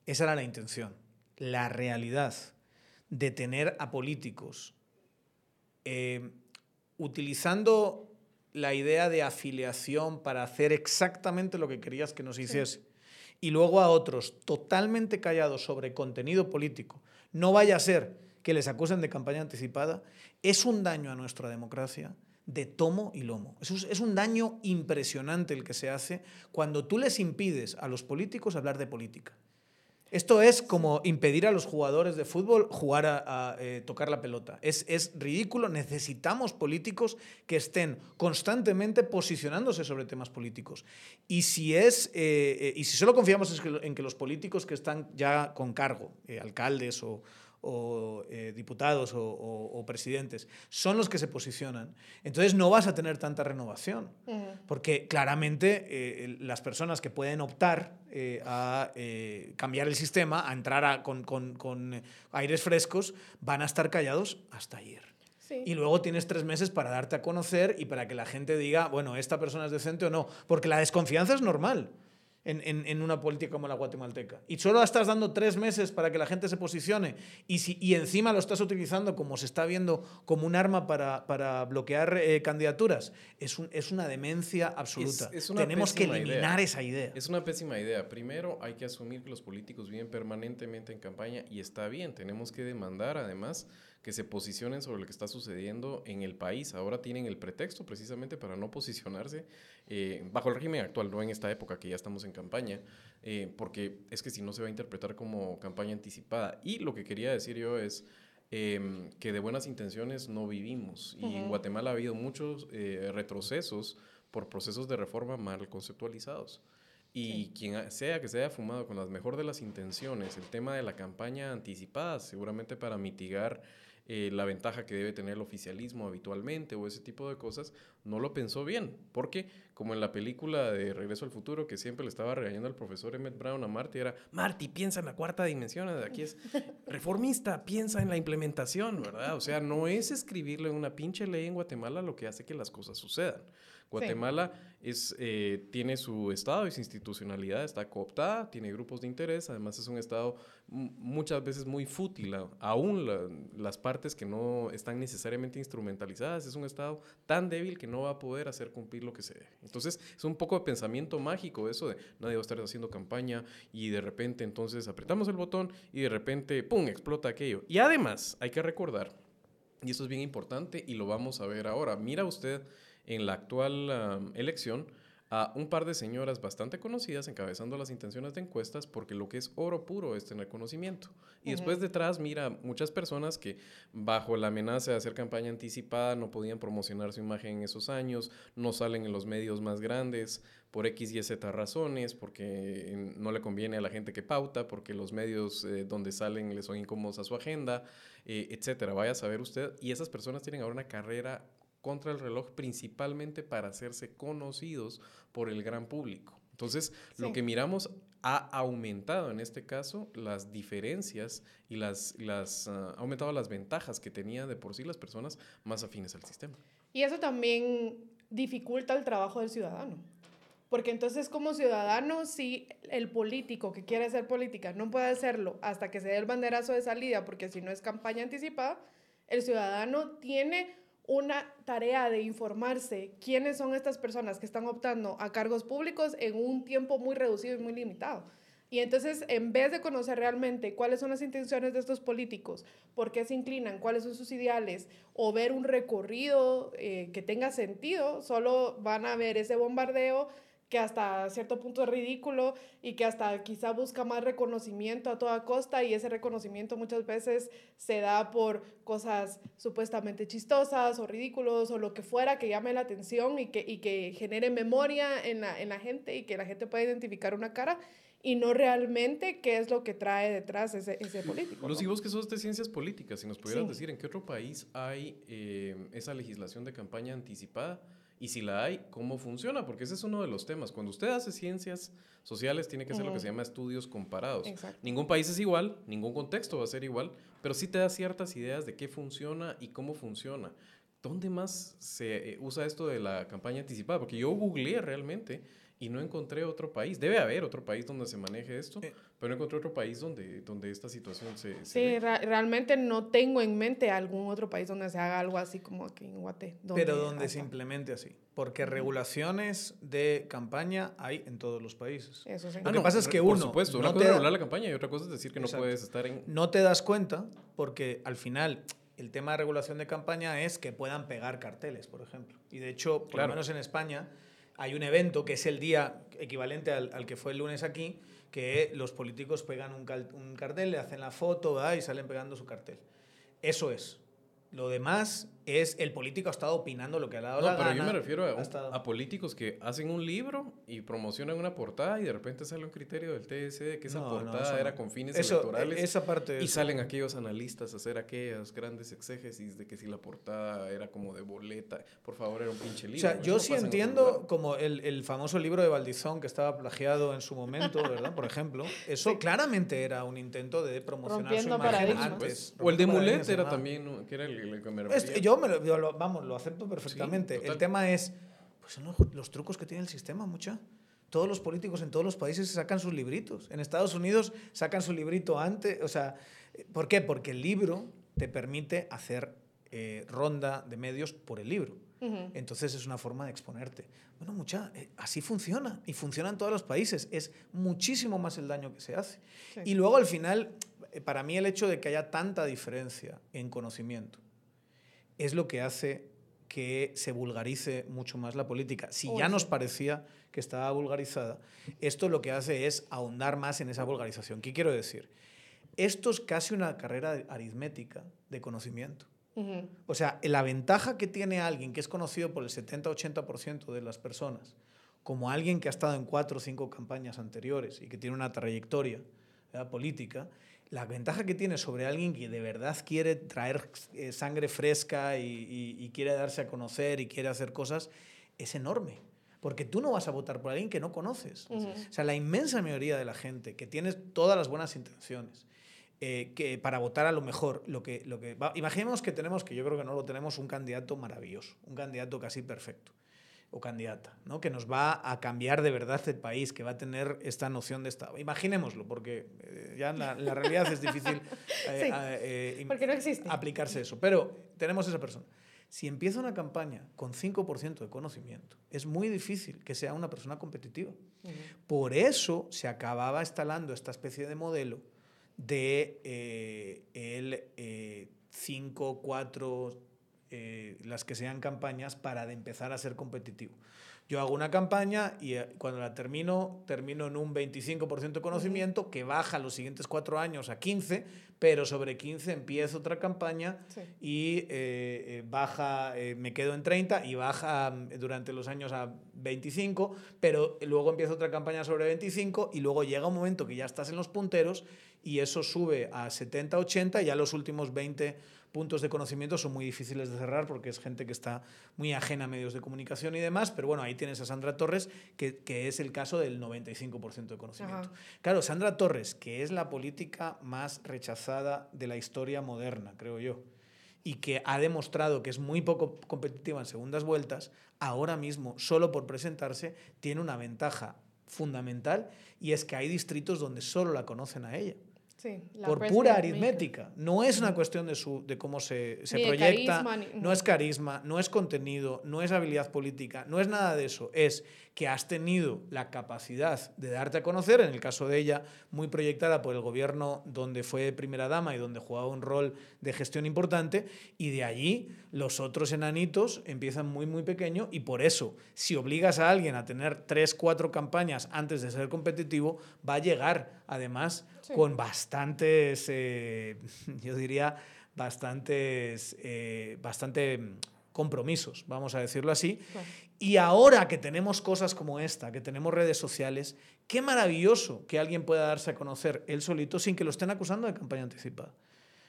esa era la intención. La realidad de tener a políticos utilizando la idea de afiliación para hacer exactamente lo que querías que nos hiciese y luego a otros totalmente callados sobre contenido político, no vaya a ser que les acusen de campaña anticipada, es un daño a nuestra democracia de tomo y lomo. Es un daño impresionante el que se hace cuando tú les impides a los políticos hablar de política. Esto es como impedir a los jugadores de fútbol jugar a, eh, tocar la pelota. Es, es ridículo. Necesitamos políticos que estén constantemente posicionándose sobre temas políticos. Y si, es, eh, eh, y si solo confiamos en que, los políticos que están ya con cargo, alcaldes o, o eh, diputados o, o, o, presidentes, son los que se posicionan, entonces no vas a tener tanta renovación. Uh -huh. Porque claramente eh, las personas que pueden optar eh, a cambiar el sistema, a entrar a, con, con, con, aires frescos, van a estar callados hasta ayer. Sí. Y luego tienes tres meses para darte a conocer y para que la gente diga, bueno, esta persona es decente o no. Porque la desconfianza es normal. En, en, en, una política como la guatemalteca. Y solo estás dando tres meses para que la gente se posicione y, si, y encima lo estás utilizando como se está viendo como un arma para, para bloquear eh, candidaturas. Es, un, es, una demencia absoluta. Es, es una Tenemos que eliminar idea. esa idea. Es una pésima idea. Primero hay que asumir que los políticos viven permanentemente en campaña y está bien. Tenemos que demandar además que se posicionen sobre lo que está sucediendo en el país. Ahora tienen el pretexto precisamente para no posicionarse eh, bajo el régimen actual, no en esta época que ya estamos en campaña, eh, porque es que si no se va a interpretar como campaña anticipada. Y lo que quería decir yo es eh, que de buenas intenciones no vivimos. Y uh -huh. en Guatemala ha habido muchos eh, retrocesos por procesos de reforma mal conceptualizados. Y sí. quien sea que se haya fumado con las mejor de las intenciones, el tema de la campaña anticipada, seguramente para mitigar eh, la ventaja que debe tener el oficialismo habitualmente o ese tipo de cosas, no lo pensó bien. Porque, como en la película de Regreso al Futuro, que siempre le estaba regañando al profesor Emmett Brown a Marty, era, Marty, piensa en la cuarta dimensión, aquí es <laughs> reformista, piensa en la implementación, ¿verdad? O sea, no es escribirle una pinche ley en Guatemala lo que hace que las cosas sucedan. Guatemala es, eh, tiene su estado y su institucionalidad, está cooptada, tiene grupos de interés, además es un estado muchas veces muy fútil, aún la, las partes que no están necesariamente instrumentalizadas, es un estado tan débil que no va a poder hacer cumplir lo que se debe. Entonces es un poco de pensamiento mágico eso de nadie va a estar haciendo campaña y de repente entonces apretamos el botón y de repente, ¡pum!, explota aquello. Y además hay que recordar, y esto es bien importante y lo vamos a ver ahora, mira usted en la actual um, elección a un par de señoras bastante conocidas encabezando las intenciones de encuestas porque lo que es oro puro es tener conocimiento. Y uh -huh. después detrás mira muchas personas que bajo la amenaza de hacer campaña anticipada no podían promocionar su imagen en esos años, no salen en los medios más grandes por X y Z razones, porque no le conviene a la gente que pauta, porque los medios eh, donde salen le son incómodos a su agenda, eh, etcétera. Vaya a saber usted. Y esas personas tienen ahora una carrera contra el reloj principalmente para hacerse conocidos por el gran público. Entonces, sí. lo que miramos ha aumentado en este caso las diferencias y las, las uh, ha aumentado las ventajas que tenían de por sí las personas más afines al sistema. Y eso también dificulta el trabajo del ciudadano. Porque entonces como ciudadano, si el político que quiere hacer política no puede hacerlo hasta que se dé el banderazo de salida, porque si no es campaña anticipada, el ciudadano tiene una tarea de informarse quiénes son estas personas que están optando a cargos públicos en un tiempo muy reducido y muy limitado. Y entonces, en vez de conocer realmente cuáles son las intenciones de estos políticos, por qué se inclinan, cuáles son sus ideales, o ver un recorrido eh, que tenga sentido, solo van a ver ese bombardeo que hasta cierto punto es ridículo y que hasta quizá busca más reconocimiento a toda costa y ese reconocimiento muchas veces se da por cosas supuestamente chistosas o ridículos o lo que fuera que llame la atención y que, y que genere memoria en la, en la gente y que la gente pueda identificar una cara y no realmente qué es lo que trae detrás ese, ese político. Los ¿no? vos que sos de ciencias políticas, si nos pudieras decir en qué otro país hay eh, esa legislación de campaña anticipada y si la hay, ¿cómo funciona? Porque ese es uno de los temas. Cuando usted hace ciencias sociales, tiene que ser lo que se llama estudios comparados. Exacto. Ningún país es igual, ningún contexto va a ser igual, pero sí te da ciertas ideas de qué funciona y cómo funciona. ¿Dónde más se eh, usa esto de la campaña anticipada? Porque yo googleé realmente y no encontré otro país. Debe haber otro país donde se maneje esto, eh. pero no encontré otro país donde, donde esta situación se... se sí, realmente no tengo en mente algún otro país donde se haga algo así como aquí en Guate. pero donde se implemente así. Porque regulaciones de campaña hay en todos los países. Eso sí. Lo que pasa es que uno... Por supuesto, una no cosa es regular la campaña y otra cosa es decir que Exacto. no puedes estar en... No te das cuenta porque al final el tema de regulación de campaña es que puedan pegar carteles, por ejemplo. Y de hecho, por claro. lo menos en España hay un evento que es el día equivalente al, al, que fue el lunes aquí, que los políticos pegan un, un cartel, le hacen la foto ¿verdad? y salen pegando su cartel. Eso es. Lo demás es el político ha estado opinando lo que ha dado no, la pero gana. yo me refiero a, estado... a, políticos que hacen un libro y promocionan una portada y de repente sale un criterio del TSE que esa no, portada no, era con fines eso, electorales. Esa parte y salen aquellos analistas a hacer aquellas grandes exégesis de que si la portada era como de boleta, por favor, era un pinche libro. O sea, yo sí entiendo como el, el, famoso libro de Valdizón que estaba plagiado en su momento, ¿verdad? Por ejemplo, <laughs> eso sí. claramente era un intento de promocionar Rompiendo su imagen antes. O el de Mulet era también, que era el, el que me refería. Este, yo me lo, yo lo, vamos, lo acepto perfectamente. Sí, el tema es, pues son los, los, trucos que tiene el sistema, mucha. Todos los políticos en todos los países sacan sus libritos. En Estados Unidos sacan su librito antes. O sea, ¿por qué? Porque el libro te permite hacer eh, ronda de medios por el libro. Uh -huh. Entonces es una forma de exponerte. Bueno, mucha, eh, así funciona. Y funciona en todos los países. Es muchísimo más el daño que se hace. Sí. Y luego al final, eh, para mí el hecho de que haya tanta diferencia en conocimiento es lo que hace que se vulgarice mucho más la política. Si ya nos parecía que estaba vulgarizada, esto lo que hace es ahondar más en esa vulgarización. ¿Qué quiero decir? Esto es casi una carrera aritmética de conocimiento. Uh -huh. O sea, la ventaja que tiene alguien que es conocido por el 70-80% de las personas, como alguien que ha estado en cuatro o cinco campañas anteriores y que tiene una trayectoria ¿verdad? política, la ventaja que tiene sobre alguien que de verdad quiere traer eh, sangre fresca y, y, y, quiere darse a conocer y quiere hacer cosas es enorme. Porque tú no vas a votar por alguien que no conoces. Uh -huh. O sea, la inmensa mayoría de la gente que tiene todas las buenas intenciones, eh, que para votar a lo mejor, lo que, lo que va, imaginemos que tenemos, que yo creo que no lo tenemos, un candidato maravilloso, un candidato casi perfecto o candidata, ¿no? que nos va a cambiar de verdad el país, que va a tener esta noción de Estado. Imaginémoslo, porque eh, ya en la, la, realidad es difícil <laughs> eh, sí, eh, porque no existe. aplicarse eso, pero tenemos esa persona. Si empieza una campaña con 5% de conocimiento, es muy difícil que sea una persona competitiva. Uh -huh. Por eso se acababa instalando esta especie de modelo de el 5, 4, eh, las que sean campañas para de empezar a ser competitivo. Yo hago una campaña y eh, cuando la termino, termino en un 25% de conocimiento uh -huh. que baja los siguientes cuatro años a 15, pero sobre 15 empiezo otra campaña sí. y eh, eh baja, me quedo en 30 y baja mm, durante los años a 25, pero luego empiezo otra campaña sobre 25 y luego llega un momento que ya estás en los punteros y eso sube a 70, 80 y ya los últimos 20 puntos de conocimiento son muy difíciles de cerrar porque es gente que está muy ajena a medios de comunicación y demás, pero bueno, ahí tienes a Sandra Torres, que, que es el caso del 95% de conocimiento. Ajá. Claro, Sandra Torres, que es la política más rechazada de la historia moderna, creo yo, y que ha demostrado que es muy poco competitiva en segundas vueltas, ahora mismo, solo por presentarse, tiene una ventaja fundamental y es que hay distritos donde solo la conocen a ella. Por pura aritmética. No es una cuestión de, su, de cómo se, se proyecta, no es carisma, no es contenido, no es habilidad política, no es nada de eso. Es que has tenido la capacidad de darte a conocer, en el caso de ella, muy proyectada por el gobierno donde fue primera dama y donde jugaba un rol de gestión importante, y de allí los otros enanitos empiezan muy, muy pequeño, y por eso, si obligas a alguien a tener tres, cuatro campañas antes de ser competitivo, va a llegar además con bastantes, eh, <laughs> yo diría, bastantes, eh, bastante compromisos, vamos a decirlo así. Y ahora que tenemos cosas como esta, que tenemos redes sociales, qué maravilloso que alguien pueda darse a conocer él solito sin que lo estén acusando de campaña anticipada.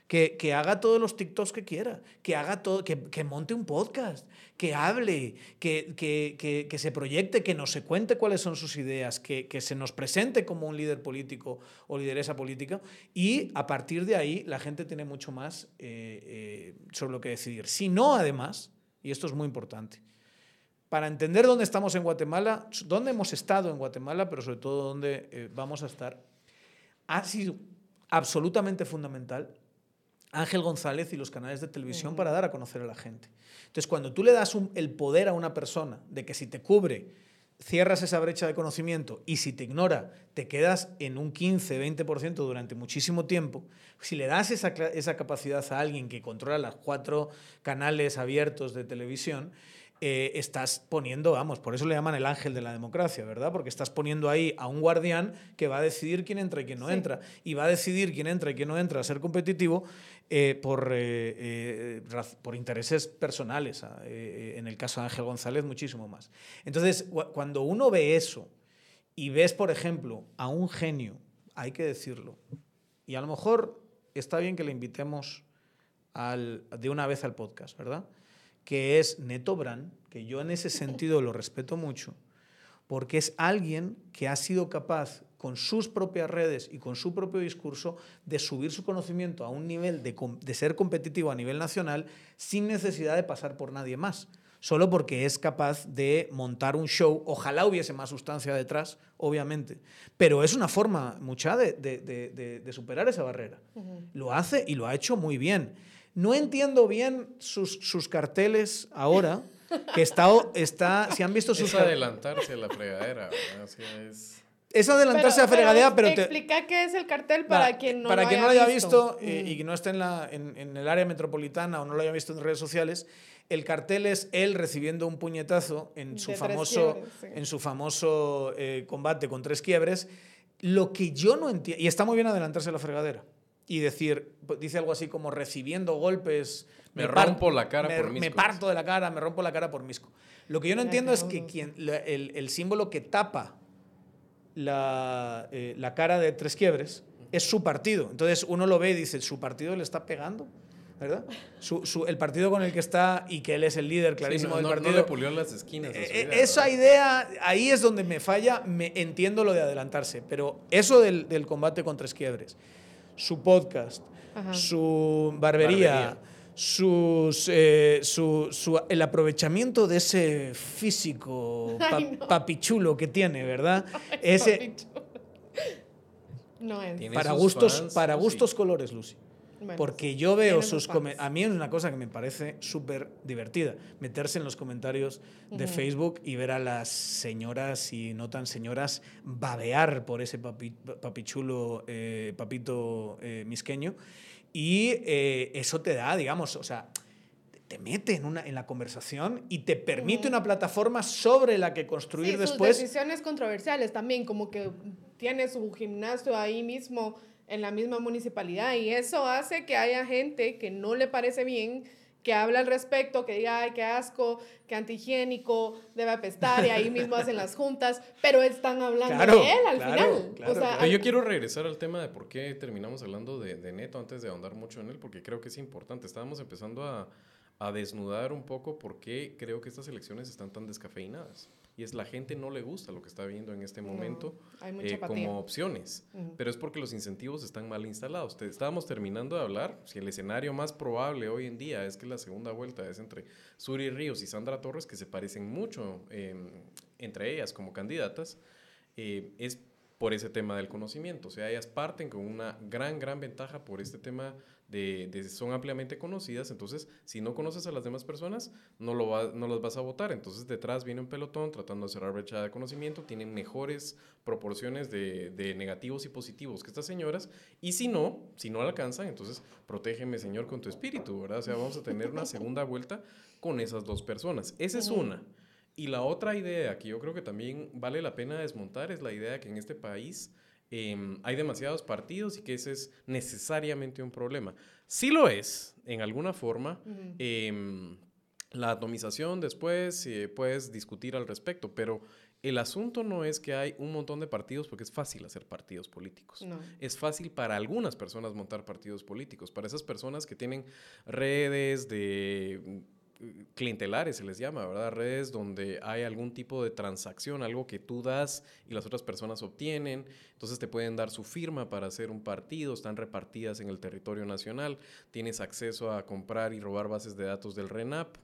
Que, que, haga todos los TikToks que quiera, que haga todo, que, que monte un podcast, que hable, que, que, se proyecte, que nos se cuente cuáles son sus ideas, que, se nos presente como un líder político o lideresa política y a partir de ahí la gente tiene mucho más eh, eh, sobre lo que decidir. Si no, además, y esto es muy importante, para entender dónde estamos en Guatemala, dónde hemos estado en Guatemala, pero sobre todo dónde eh, vamos a estar, ha sido absolutamente fundamental Ángel González y los canales de televisión para dar a conocer a la gente. Entonces, cuando tú le das el poder a una persona de que si te cubre, cierras esa brecha de conocimiento y si te ignora, te quedas en un 15, 20% durante muchísimo tiempo, si le das esa, esa capacidad a alguien que controla los cuatro canales abiertos de televisión, eh, estás poniendo, vamos, por eso le llaman el ángel de la democracia, ¿verdad? Porque estás poniendo ahí a un guardián que va a decidir quién entra y quién no entra. Y va a decidir quién entra y quién no entra a ser competitivo eh, por, eh, por intereses personales. Ah, en el caso de Ángel González, muchísimo más. Entonces, cuando uno ve eso y ves, por ejemplo, a un genio, hay que decirlo, y a lo mejor está bien que le invitemos al, de una vez al podcast, ¿verdad? Que es Neto Brand, que yo en ese sentido lo respeto mucho, porque es alguien que ha sido capaz con sus propias redes y con su propio discurso de subir su conocimiento a un nivel de, de ser competitivo a nivel nacional sin necesidad de pasar por nadie más solo porque es capaz de montar un show. Ojalá hubiese más sustancia detrás, obviamente, pero es una forma mucha de, de, de, superar esa barrera. Lo hace y lo ha hecho muy bien. No entiendo bien sus, sus carteles ahora, que está, está, si han visto sus... Es adelantarse a la fregadera, es... Es adelantarse a la fregadera, pero, te... Explica qué es el cartel para, quien no para lo quien haya no lo haya visto, visto eh, y que no esté en, la, en, en, el área metropolitana o no lo haya visto en redes sociales, el cartel es él recibiendo un puñetazo en su famoso, quiebres, sí. en su famoso eh, combate con tres quiebres. Lo que yo no entiendo, y está muy bien adelantarse a la fregadera, y decir, dice algo así como recibiendo golpes. Me, me rompo la cara me, por misco. Me parto de la cara, me rompo la cara por misco. Lo que yo no entiendo es que quien, la, el, el, símbolo que tapa la, eh, la, cara de Tres Quiebres es su partido. Entonces uno lo ve y dice, ¿su partido le está pegando? ¿verdad? Su, su, el partido con el que está y que él es el líder clarísimo sí, no, del no, partido. No le pulió las esquinas. Eh, vida, esa ¿verdad? idea, ahí es donde me falla, me entiendo lo de adelantarse, pero eso del, del combate con tres quiebres, su podcast, Ajá. su barbería, barbería. Sus, eh, su, su, el aprovechamiento de ese físico <laughs> pa, no. papichulo que tiene, ¿verdad? <laughs> Ay, ese, no es. Para gustos, fans, para gustos sí. colores, Lucy. Bueno, porque yo veo sus comentarios. A mí es una cosa que me parece súper divertida. Meterse en los comentarios de uh -huh. Facebook y ver a las señoras y no tan señoras babear por ese papi, papichulo, eh, papito eh, misqueño. Y eh, eso te da, digamos, o sea, te mete en, una, en la conversación y te permite uh -huh. una plataforma sobre la que construir sí, después. Sus decisiones controversiales también, como que tiene su gimnasio ahí mismo en la misma municipalidad y eso hace que haya gente que no le parece bien que habla al respecto, que diga, ay, qué asco, qué antihigiénico, debe apestar, y ahí mismo hacen las juntas, pero están hablando claro, de él al claro, final. Claro, o sea, pero yo quiero regresar al tema de por qué terminamos hablando de, de, Neto antes de ahondar mucho en él, porque creo que es importante. Estábamos empezando a, a desnudar un poco por qué creo que estas elecciones están tan descafeinadas y es la gente no le gusta lo que está viendo en este momento no, eh, como opciones, uh -huh. pero es porque los incentivos están mal instalados. Te, estábamos terminando de hablar, si el escenario más probable hoy en día es que la segunda vuelta es entre Suri Ríos y Sandra Torres, que se parecen mucho eh, entre ellas como candidatas, eh, es por ese tema del conocimiento. O sea, ellas parten con una gran, gran ventaja por este tema de, de son ampliamente conocidas. Entonces, si no conoces a las demás personas, no, lo va, no las vas a votar. Entonces, detrás viene un pelotón tratando de cerrar brecha de conocimiento. Tienen mejores proporciones de, de negativos y positivos que estas señoras. Y si no, si no alcanzan, entonces, protégeme, Señor, con tu espíritu, ¿verdad? O sea, vamos a tener una segunda vuelta con esas dos personas. Esa es una. Y la otra idea que yo creo que también vale la pena desmontar es la idea de que en este país em, hay demasiados partidos y que ese es necesariamente un problema. Sí lo es, en alguna forma. Em, la atomización después eh, puedes discutir al respecto, pero el asunto no es que hay un montón de partidos porque es fácil hacer partidos políticos. Es fácil para algunas personas montar partidos políticos. Para esas personas que tienen redes de clientelares, se les llama, ¿verdad? Redes donde hay algún tipo de transacción, algo que tú das y las otras personas obtienen. Entonces te pueden dar su firma para hacer un partido, están repartidas en el territorio nacional, tienes acceso a comprar y robar bases de datos del RENAP.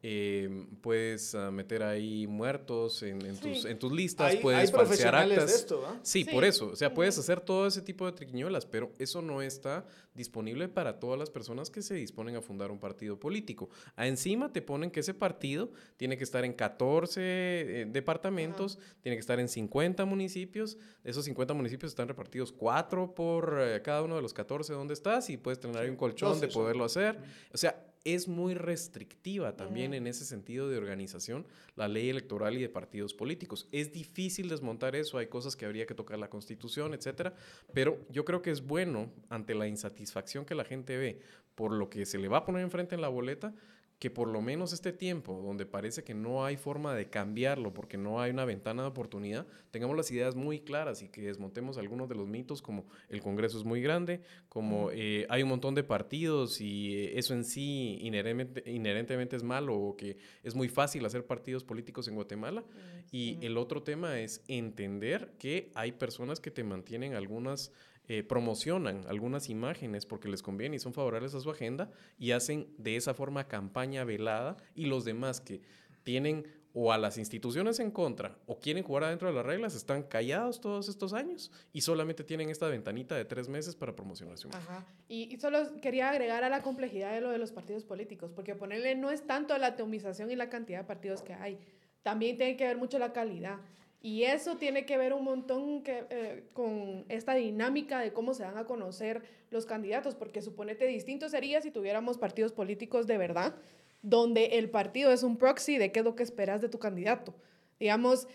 Eh, puedes uh, meter ahí muertos en, en, tus, en tus, listas, hay, puedes hay falsear actas. De esto, ¿eh? sí, sí, por eso. O sea, puedes hacer todo ese tipo de triquiñuelas, pero eso no está disponible para todas las personas que se disponen a fundar un partido político. A encima te ponen que ese partido tiene que estar en 14 eh, departamentos, Ajá. tiene que estar en 50 municipios. Esos 50 municipios están repartidos 4 por eh, cada uno de los 14 donde estás y puedes tener ahí un colchón 12, de poderlo hacer. O sea, es muy restrictiva también uh -huh. en ese sentido de organización la ley electoral y de partidos políticos. Es difícil desmontar eso, hay cosas que habría que tocar la constitución, etcétera, pero yo creo que es bueno ante la insatisfacción que la gente ve por lo que se le va a poner enfrente en la boleta, que por lo menos este tiempo, donde parece que no hay forma de cambiarlo porque no hay una ventana de oportunidad, tengamos las ideas muy claras y que desmontemos algunos de los mitos como el Congreso es muy grande, como eh, hay un montón de partidos y eh, eso en sí inherentemente, inherentemente, es malo o que es muy fácil hacer partidos políticos en Guatemala. Y el otro tema es entender que hay personas que te mantienen algunas eh, promocionan algunas imágenes porque les conviene y son favorables a su agenda y hacen de esa forma campaña velada y los demás que tienen o a las instituciones en contra o quieren jugar adentro de las reglas están callados todos estos años y solamente tienen esta ventanita de tres meses para promocionar su. Ajá. Y, y solo quería agregar a la complejidad de lo de los partidos políticos, porque ponerle no es tanto la atomización y la cantidad de partidos que hay, también tiene que ver mucho la calidad. Y eso tiene que ver un montón eh, con esta dinámica de cómo se van a conocer los candidatos, porque suponete distinto sería si tuviéramos partidos políticos de verdad, donde el partido es un proxy de qué es lo que esperas de tu candidato. Digamos,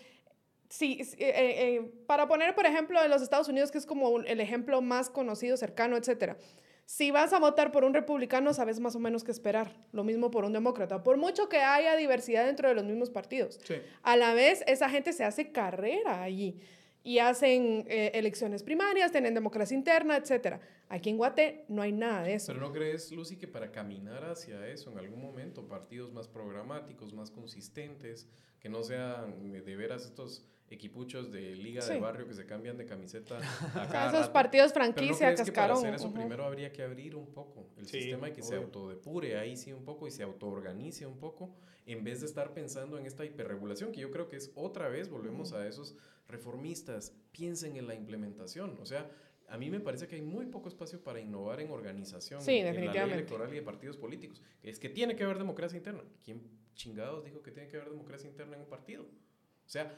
sí, eh, eh, para poner, por ejemplo, en los Estados Unidos, que es como el ejemplo más conocido, cercano, etcétera si vas a votar por un republicano, sabes más o menos qué esperar. Lo mismo por un demócrata. Por mucho que haya diversidad dentro de los mismos partidos. Sí. A la vez, esa gente se hace carrera allí. Y hacen eh, elecciones primarias, tienen democracia interna, etc. Aquí en Guate no hay nada de eso. Pero ¿no crees, Lucy, que para caminar hacia eso en algún momento, partidos más programáticos, más consistentes, que no sean de veras estos equipuchos de liga sí. de barrio que se cambian de camiseta <laughs> a cada Esos rato. partidos franquicia, ¿no cascarón. Que para hacer eso uh -huh. primero habría que abrir un poco el sí, sistema y que obvio. se autodepure ahí sí un poco y se autoorganice un poco en vez de estar pensando en esta hiperregulación que yo creo que es otra vez volvemos uh -huh. a esos reformistas piensen en la implementación o sea a mí me parece que hay muy poco espacio para innovar en organización sí, en definitivamente. la ley electoral y de partidos políticos. Es que tiene que haber democracia interna. ¿Quién chingados dijo que tiene que haber democracia interna en un partido? O sea,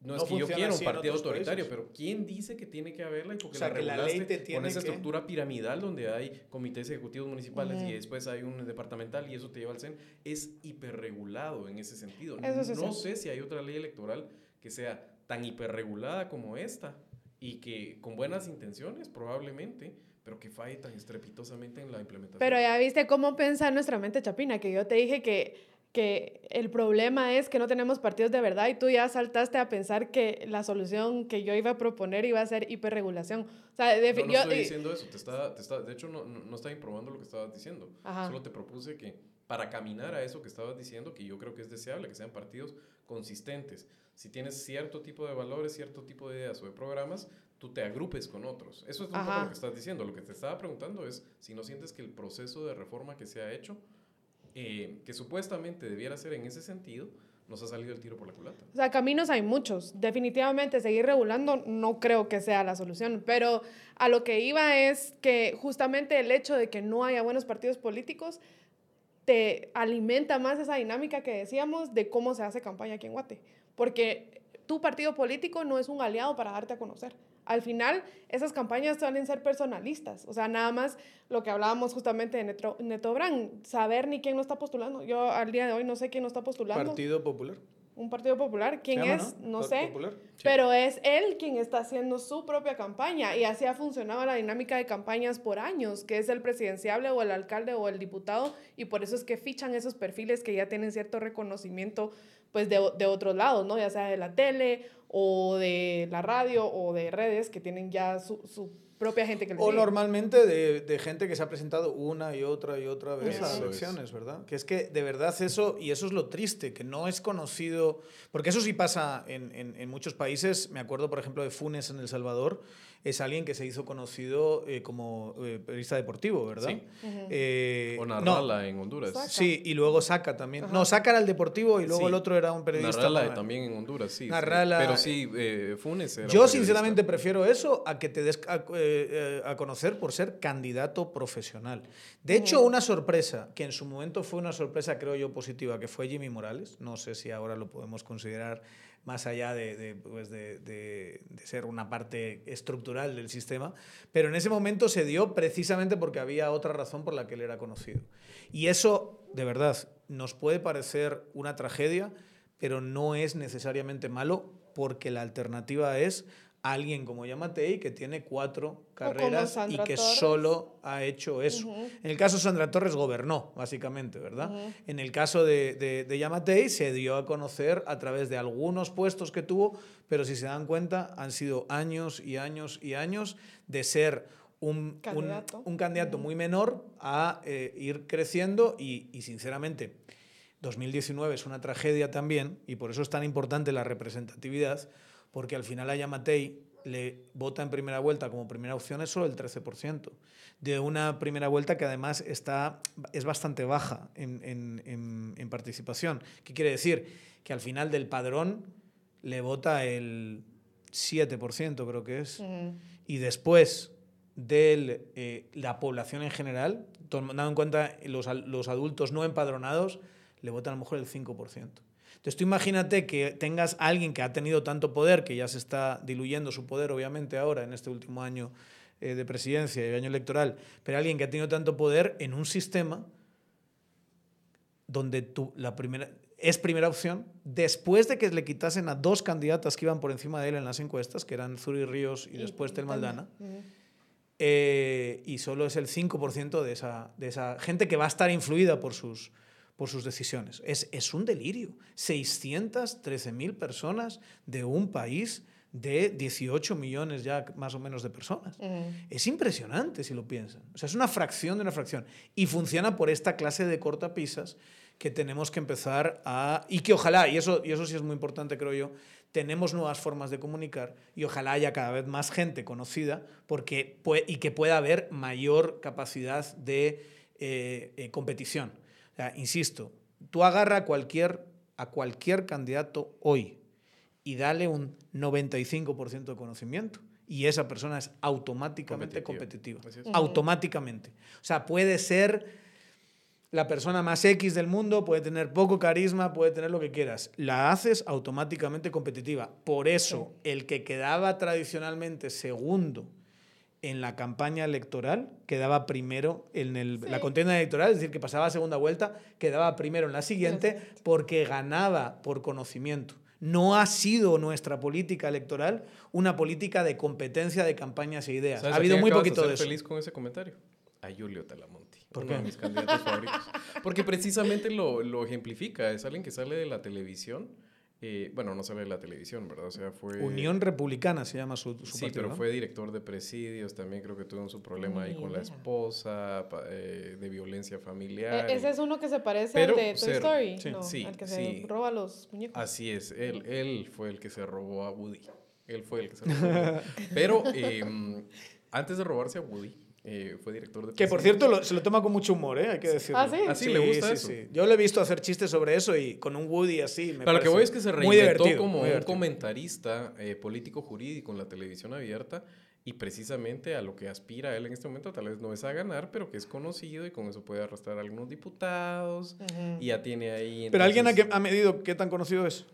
no, no, es que yo quiera un partido autoritario, países. pero ¿quién dice que tiene que haberla? Y porque o sea, la que la ley te tiene con esa que... estructura piramidal donde hay comités ejecutivos municipales uh -huh. y después hay un departamental y eso te lleva al CEN, es hiperregulado en ese sentido. Eso sí, no sí. sé si hay otra ley electoral que sea tan hiperregulada como esta y que con buenas intenciones probablemente, pero que falle tan estrepitosamente en la implementación. Pero ya viste cómo piensa nuestra mente chapina, que yo te dije que que el problema es que no tenemos partidos de verdad y tú ya saltaste a pensar que la solución que yo iba a proponer iba a ser hiperregulación. O sea, de, no, no yo, estoy diciendo eso, te está, te está, de hecho no, no, no está improbando lo que estabas diciendo. Ajá. Solo te propuse que para caminar a eso que estabas diciendo, que yo creo que es deseable, que sean partidos consistentes. Si tienes cierto tipo de valores, cierto tipo de ideas o de programas, tú te agrupes con otros. Eso es un poco lo que estás diciendo. Lo que te estaba preguntando es si no sientes que el proceso de reforma que se ha hecho eh, que supuestamente debiera ser en ese sentido, nos ha salido el tiro por la culata. O sea, caminos hay muchos. Definitivamente seguir regulando no creo que sea la solución, pero a lo que iba es que justamente el hecho de que no haya buenos partidos políticos te alimenta más esa dinámica que decíamos de cómo se hace campaña aquí en Guate. Porque tu partido político no es un aliado para darte a conocer. Al final, esas campañas suelen ser personalistas. O sea, nada más lo que hablábamos justamente de Neto, Neto Brand, saber ni quién lo está postulando. Yo al día de hoy no sé quién lo está postulando. Partido Popular. Un partido popular. ¿Quién llama, es? ¿no? Sé. Popular. Pero es él quien está haciendo su propia campaña y así ha funcionado la dinámica de campañas por años, que es el presidenciable o el alcalde o el diputado y por eso es que fichan esos perfiles que ya tienen cierto reconocimiento pues de, de otros lados, ¿no? Ya sea de la tele o de la radio o de redes que tienen ya su, su propia gente que les O sigue. normalmente de, de gente que se ha presentado una y otra y otra vez a Eso es. elecciones, ¿verdad? Que es que de verdad eso, y eso es lo triste, que no es conocido, porque eso sí pasa en, en- en muchos países, me acuerdo por ejemplo de Funes en El Salvador, es alguien que se hizo conocido eh, como eh, periodista deportivo, ¿verdad? Sí. Eh, O no, Narrala en Honduras. Saca. Sí, y luego Saca también. No, Saca era el deportivo y luego Sí. el otro era un periodista. Narrala también en Honduras, sí. sí. Narrala- Pero sí, eh, Funes era Yo sinceramente prefiero eso a que te des a, a conocer por ser candidato profesional. De hecho, una sorpresa, que en su momento fue una sorpresa, creo yo, positiva, que fue Jimmy Morales, no sé si ahora lo podemos considerar más allá pues, de- de- de ser una parte estructural del sistema, pero en ese momento se dio precisamente porque había otra razón por la que él era conocido. Y eso, de verdad, nos puede parecer una tragedia, pero no es necesariamente malo porque la alternativa es alguien como Yamatei que tiene cuatro carreras y que Torres. solo ha hecho eso. En el caso de Sandra Torres gobernó, básicamente, ¿verdad? En el caso de, de, de Yamatei se dio a conocer a través de algunos puestos que tuvo, pero si se dan cuenta han sido años y años y años de ser un un- Candidato. muy menor a eh, ir creciendo y, y sinceramente 2019 es una tragedia también y por eso es tan importante la representatividad porque al final a Yamatei le vota en primera vuelta como primera opción es solo el 13%, de una primera vuelta que además está, es bastante baja en, en- en- en participación. ¿Qué quiere decir? Que al final del padrón le vota el 7%, creo que es. Ujú. Y después de la población en general, tomando en cuenta los, los adultos no empadronados, le vota a lo mejor el 5%. Entonces tú imagínate que tengas a alguien que ha tenido tanto poder, que ya se está diluyendo su poder obviamente ahora en este último año eh, de presidencia y año electoral, pero alguien que ha tenido tanto poder en un sistema donde tú, la primera, es primera opción, después de que le quitasen a dos candidatas que iban por encima de él en las encuestas, que eran Zuri Ríos y, después Tel Maldana, eh, y solo es el 5% de esa, de esa gente que va a estar influida por sus, por sus decisiones. Es, es un delirio. 613.000 personas de un país de 18 millones ya más o menos de personas. Es impresionante si lo piensan. O sea, es una fracción de una fracción. Y funciona por esta clase de cortapisas que tenemos que empezar a... Y que ojalá, y eso, y eso sí es muy importante, creo yo, tenemos nuevas formas de comunicar y ojalá haya cada vez más gente conocida porque, y que pueda haber mayor capacidad de eh, eh, competición. O sea, insisto, tú agarra a cualquier, a cualquier candidato hoy y dale un 95% de conocimiento y esa persona es automáticamente Competitiva. competitiva. Automáticamente. O sea, puede ser la persona más X del mundo, puede tener poco carisma, puede tener lo que quieras. La haces automáticamente competitiva. Por eso, el que quedaba tradicionalmente segundo en la campaña electoral, quedaba primero en el- la contienda electoral, es decir, que pasaba a segunda vuelta, quedaba primero en la siguiente porque ganaba por conocimiento. No ha sido nuestra política electoral una política de competencia de campañas e ideas. ¿Sabes Ha a habido quién muy poquito de eso. feliz con ese comentario? A Julio Talamonti. ¿Por uno qué? de mis candidatos favoritos. <laughs> Porque precisamente lo, lo ejemplifica. Es alguien que sale de la televisión. Eh, bueno, no sale de la televisión, ¿verdad? O sea, fue... Unión Republicana se llama su, su Sí, partido, pero ¿no? fue director de presidios, también creo que tuvo su problema ahí con la esposa, pa- eh, de violencia familiar. E- y- Ese es uno que se parece Pero al de Toy ser- Story, sí. ¿no? Sí, al que sí. se roba los muñecos. Así es, él, él fue el que se robó a Woody. Él fue el que se robó a Woody. Pero <laughs> eh, antes de robarse a Woody, Eh, fue director de... Que por cierto lo- se lo toma con mucho humor, ¿eh? hay que decirlo. ¿Ah, sí? ¿Ah, sí? ¿Le gusta eso? Yo le he visto hacer chistes sobre eso y con un Woody así. Me Pero lo que voy es que se reinventó como un comentarista eh, político jurídico en la televisión abierta y precisamente a lo que aspira él en este momento tal vez no es a ganar, pero que es conocido y con eso puede arrastrar a algunos diputados y ya tiene ahí... Pero alguien ha, entonces- que- ha medido qué tan conocido es.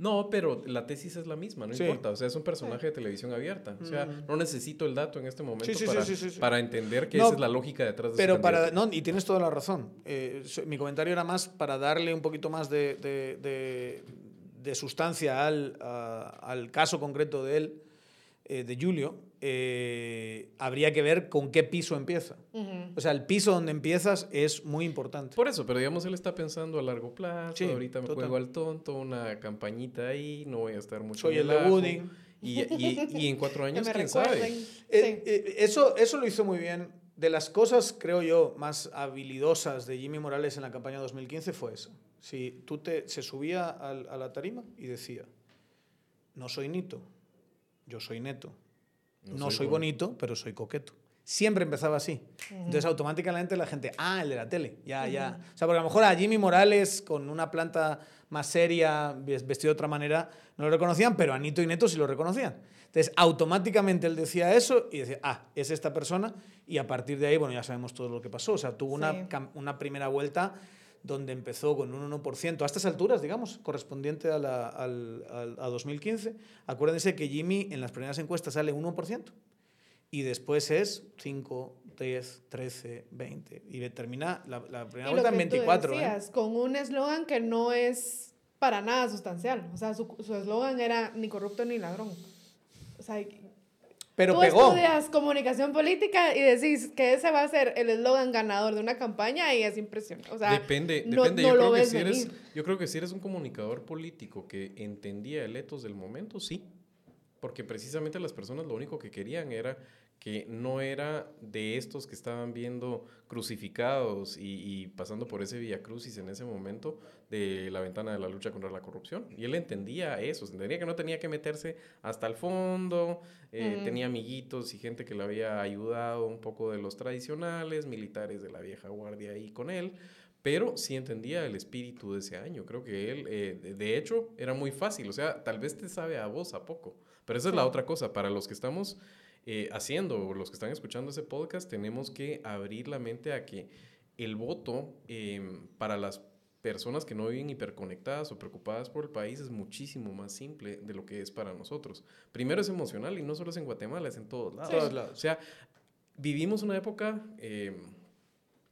No, pero la tesis es la misma, no Sí. importa. O sea, es un personaje de televisión abierta. O sea, no necesito el dato en este momento Sí, sí, sí, para, sí, sí, sí. para entender que No, esa es la lógica detrás de su Pero para. No, y tienes toda la razón. Eh, mi comentario era más para darle un poquito más de, de- de- de sustancia al, a- al caso concreto de él, eh, de Julio. Eh, habría que ver con qué piso empieza. O sea, el piso donde empiezas es muy importante. Por eso, pero digamos, él está pensando a largo plazo. Sí, ahorita me total. juego al tonto, una campañita ahí, no voy a estar mucho Soy en el de. Woody. Y, y- y en cuatro <laughs> años, quién recuerden. sabe. Eh, eh, eso, eso lo hizo muy bien. De las cosas, creo yo, más habilidosas de Jimmy Morales en la campaña 2015 fue eso. Si tú te, se subía al- a la tarima y decía, no soy Nito, yo soy Neto. No, No soy, soy bonito, pero soy coqueto. Siempre empezaba así. Entonces automáticamente la gente, ah, el de la tele, ya, ya. O sea, porque a lo mejor a Jimmy Morales con una planta más seria, ves- vestido de otra manera, no lo reconocían, pero a Nito y Neto sí lo reconocían. Entonces automáticamente él decía eso y decía, ah, es esta persona. Y a partir de ahí, bueno, ya sabemos todo lo que pasó. O sea, tuvo Sí. una, una primera vuelta donde empezó con un 1%, a estas alturas, digamos, correspondiente a, la, al, al- a 2015. Acuérdense que Jimmy en las primeras encuestas sale 1% y después es 5, 10, 13, 20 y termina la, la primera Y vuelta en que tú 24. ¿eh? decías, con un eslogan que no es para nada sustancial. O sea, su su eslogan era ni corrupto ni ladrón. O sea, Pero tú pegó. estudias comunicación política y decís que ese va a ser el eslogan ganador de una campaña y es impresionante. O sea, depende, no- depende. no yo, lo creo que si eres, yo creo que si eres un comunicador político que entendía el etos del momento, sí. Porque precisamente las personas lo único que querían era que no era de estos que estaban viendo crucificados y, y pasando por ese vía crucis en ese momento de la ventana de la lucha contra la corrupción. Y él entendía eso, entendía que no tenía que meterse hasta el fondo, eh, tenía amiguitos y gente que le había ayudado un poco de los tradicionales, militares de la vieja guardia ahí con él, pero sí entendía el espíritu de ese año. Creo que él, eh, de- hecho, era muy fácil, o sea, tal vez te sabe a vos a poco, pero esa es la otra cosa, para los que estamos eh, haciendo los que están escuchando ese podcast, tenemos que abrir la mente a que el voto em, para las personas que no viven hiperconectadas o preocupadas por el país es muchísimo más simple de lo que es para nosotros. Primero es emocional y no solo es en Guatemala, es en todos lados. Todos lados. O sea, vivimos una época... em,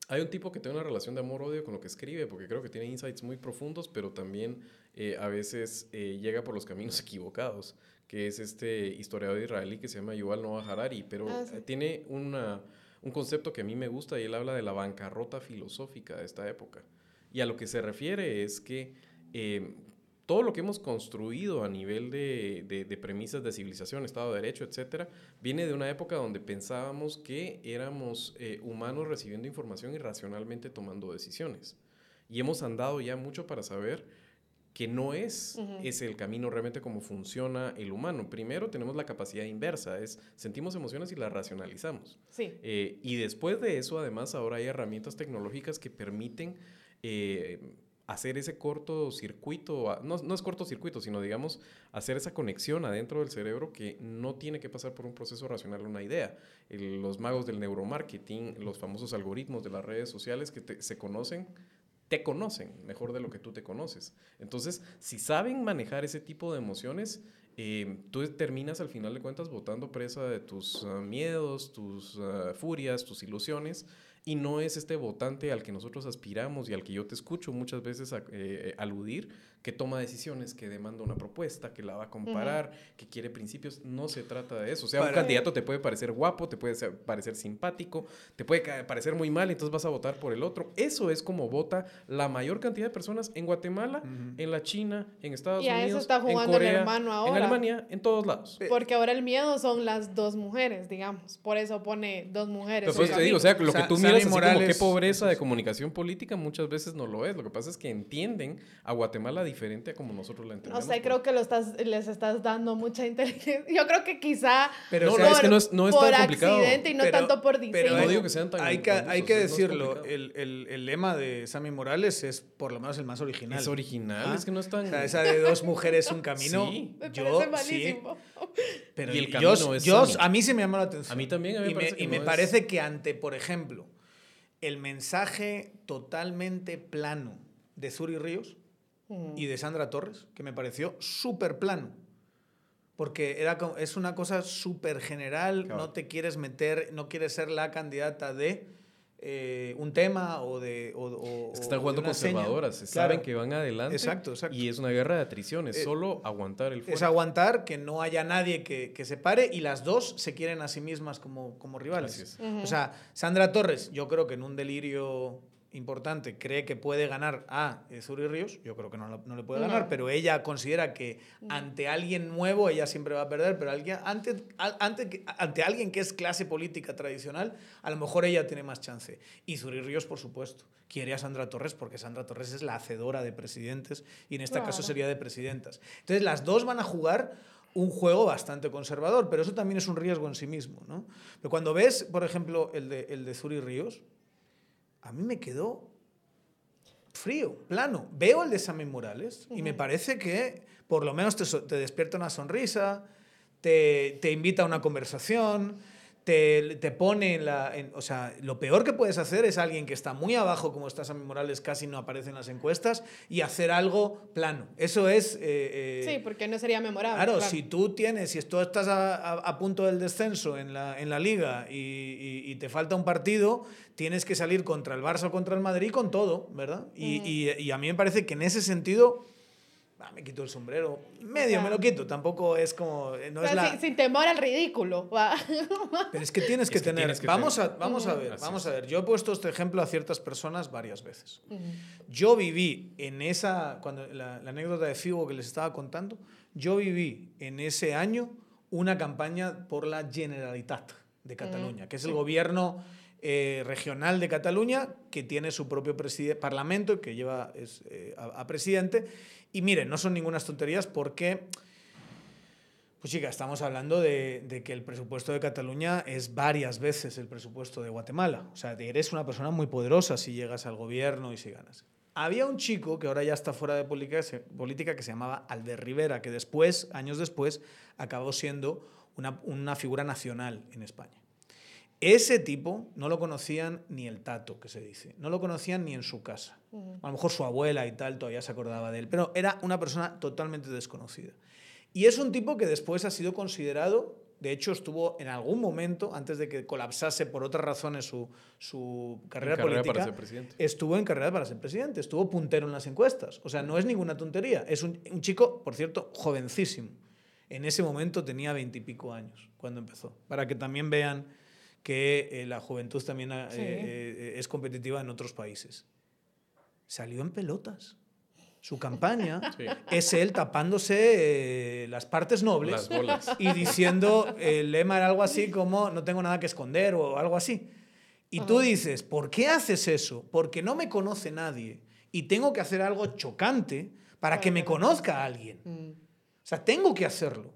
hay un tipo que tiene una relación de amor-odio con lo que escribe, porque creo que tiene insights muy profundos, pero también eh, a veces eh, llega por los caminos <laughs> equivocados, que es este historiador israelí que se llama Yuval Noah Harari, pero Ah, sí. eh, tiene una, un concepto que a mí me gusta y él habla de la bancarrota filosófica de esta época. Y a lo que se refiere es que eh, todo lo que hemos construido a nivel de, de- de premisas de civilización, Estado de Derecho, etcétera, viene de una época donde pensábamos que éramos eh, humanos recibiendo información y racionalmente tomando decisiones. Y hemos andado ya mucho para saber que no es Ujú. ese el camino realmente como funciona el humano. Primero tenemos la capacidad inversa, es sentimos emociones y las racionalizamos. Sí. Eh, y después de eso, además, ahora hay herramientas tecnológicas que permiten eh, hacer ese cortocircuito, no, no es cortocircuito, sino digamos, hacer esa conexión adentro del cerebro que no tiene que pasar por un proceso racional una idea. El- los magos del neuromarketing, los famosos algoritmos de las redes sociales que te- se conocen, te conocen mejor de lo que tú te conoces. Entonces, si saben manejar ese tipo de emociones, eh, tú terminas al final de cuentas votando presa de tus ah, miedos, tus ah, furias, tus ilusiones, y no es este votante al que nosotros aspiramos y al que yo te escucho muchas veces a- eh, aludir, que toma decisiones, que demanda una propuesta, que la va a comparar, que quiere principios. No se trata de eso. O sea, un candidato te puede parecer guapo, te puede parecer simpático, te puede parecer muy mal, entonces vas a votar por el otro. Eso es como vota la mayor cantidad de personas en Guatemala, en la China, en Estados Y a eso Unidos, está en jugando el Corea, hermano en ahora. Alemania, en todos lados. Porque ahora el miedo son las dos mujeres, digamos. Por eso pone dos mujeres. Pues en te digo, o sea, lo que Sa- tú ¿saben así como qué pobreza de comunicación política muchas veces no lo es. Lo que pasa es que entienden a Guatemala diferente a como nosotros la entendemos. No sé, creo que lo estás, les estás dando mucha inteligencia. <laughs> Yo creo que quizá pero, no, es que no es, no es por tan complicado. accidente y no tanto por diseño. Pero no digo que sean tan Hay que, hay que decirlo, el, el, el, lema de Sammy Morales es por lo menos el más original. Es original, ah, es que no es tan... O sea, esa de dos mujeres, un camino. Sí. Me yo, sí. Pero y el camino yo, es yo, a mí se me llamó la atención. A mí también, a mí me y parece me, y me parece que ante, por ejemplo, el mensaje totalmente plano de Zuri Ríos y de Sandra Torres, que me pareció súper plano. Porque era, es una cosa súper general, Claro. no te quieres meter, no quieres ser la candidata de eh, un tema o de... O, o- Es que están jugando conservadoras, Claro. saben que van adelante. Exacto, exacto. Y es una guerra de atriciones, Eh, solo aguantar el fuego. Es aguantar, que no haya nadie que, que se pare y las dos se quieren a sí mismas como, como rivales. Es. O sea, Sandra Torres, yo creo que en un delirio importante cree que puede ganar a eh, Zuri Ríos, yo creo que no, no le puede ganar, No. pero ella considera que ante alguien nuevo ella siempre va a perder, pero alguien, ante, ante, ante alguien que es clase política tradicional, a lo mejor ella tiene más chance. Y Zuri Ríos, por supuesto, quiere a Sandra Torres porque Sandra Torres es la hacedora de presidentes y en este caso Claro. sería de presidentas. Entonces las dos van a jugar un juego bastante conservador, pero eso también es un riesgo en sí mismo. ¿no? Pero cuando ves, por ejemplo, el de, el de Zuri Ríos, a mí me quedó frío, plano. Veo el de Sammy Morales y me parece que por lo menos te, te despierta una sonrisa, te, te invita a una conversación, te, te pone en la... en- o sea, lo peor que puedes hacer es alguien que está muy abajo, como está Sammy Morales, casi no aparece en las encuestas, y hacer algo plano. Eso es... eh, eh, Sí, porque no sería memorable. Claro, si tú tienes, si tú estás a, a- a punto del descenso en la, en la liga y, y- y te falta un partido, tienes que salir contra el Barça o contra el Madrid con todo, ¿verdad? Y, y- y a mí me parece que en ese sentido, ah, me quito el sombrero, medio me lo quito, tampoco es como, eh, no O sea, es la... sin, sin temor al ridículo. va. <laughs> Pero es que tienes que que tener. tienes que vamos, tener. A, vamos a ver, Así vamos es. a ver. Yo he puesto este ejemplo a ciertas personas varias veces. Yo viví en esa, cuando la, la anécdota de Figo que les estaba contando, yo viví en ese año una campaña por la Generalitat de Cataluña, que es el gobierno eh, regional de Cataluña que tiene su propio preside- parlamento que lleva es, eh, a, a presidente. Y miren, no son ningunas tonterías porque pues chica, estamos hablando de, que el presupuesto de Cataluña es varias veces el presupuesto de Guatemala. O sea, eres una persona muy poderosa si llegas al gobierno y si ganas. Había un chico que ahora ya está fuera de política que se llamaba Albert Rivera, que después, años después, acabó siendo una, una figura nacional en España. Ese tipo no lo conocían ni el tato, que se dice. No lo conocían ni en su casa. A lo mejor su abuela y tal todavía se acordaba de él, pero era una persona totalmente desconocida. Y es un tipo que después ha sido considerado, de hecho estuvo en algún momento, antes de que colapsase por otras razones su, su carrera, carrera política, para ser presidente. estuvo en carrera para ser presidente, estuvo puntero en las encuestas. O sea, no es ninguna tontería. Es un, un chico, por cierto, jovencísimo. En ese momento tenía veintipico años cuando empezó, para que también vean que eh, la juventud también eh, Sí. eh, es competitiva en otros países. Salió en pelotas. Su campaña Sí. es él tapándose eh, las partes nobles Las bolas. y diciendo, el lema era algo así como no tengo nada que esconder o algo así. Y tú dices, ¿por qué haces eso? Porque no me conoce nadie y tengo que hacer algo chocante para que me conozca alguien. Mm. O sea, tengo que hacerlo.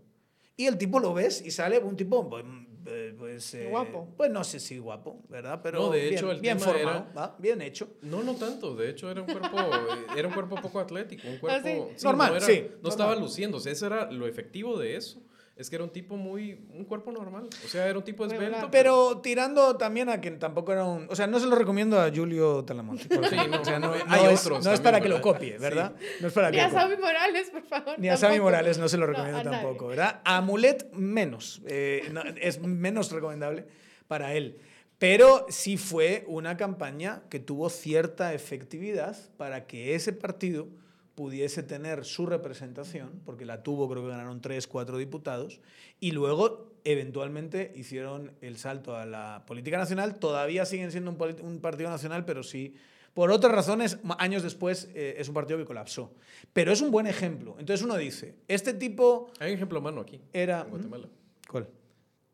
Y el tipo lo ves y sale un tipo, pues, eh, pues, eh, Guapo. Pues no sé si guapo, ¿verdad? Pero No, de bien, hecho, el bien tema formado, era- ¿va? bien hecho. No, no tanto. De hecho, era un cuerpo, eh, era un cuerpo poco atlético. Un <laughs> cuerpo, sí? Normal, no era- sí, No estaba normal. luciéndose. Eso era lo efectivo de eso. Es que era un tipo muy. Un cuerpo normal. O sea, era un tipo esbelto. Pero tirando también a quien tampoco era un... O sea, no se lo recomiendo a Julio Talamonte. <laughs> Sí, no, o sea, no, no, no hay es, otros no es también, para que lo copie, ¿verdad? No es para Ni que a. Sammy Morales, por favor. Ni a Sammy. Morales no se lo No, recomiendo tampoco, ¿verdad? A Mulet menos. eh, no, es menos recomendable para él. Pero sí fue una campaña que tuvo cierta efectividad para que ese partido pudiese tener su representación, porque la tuvo, creo que ganaron tres, cuatro diputados, y luego eventualmente hicieron el salto a la política nacional. Todavía siguen siendo un, partido nacional, pero sí, por otras razones, años después eh, es un partido que colapsó. Pero es un buen ejemplo. Entonces uno dice, este tipo Hay un ejemplo mano aquí. era... En Guatemala. ¿Cuál?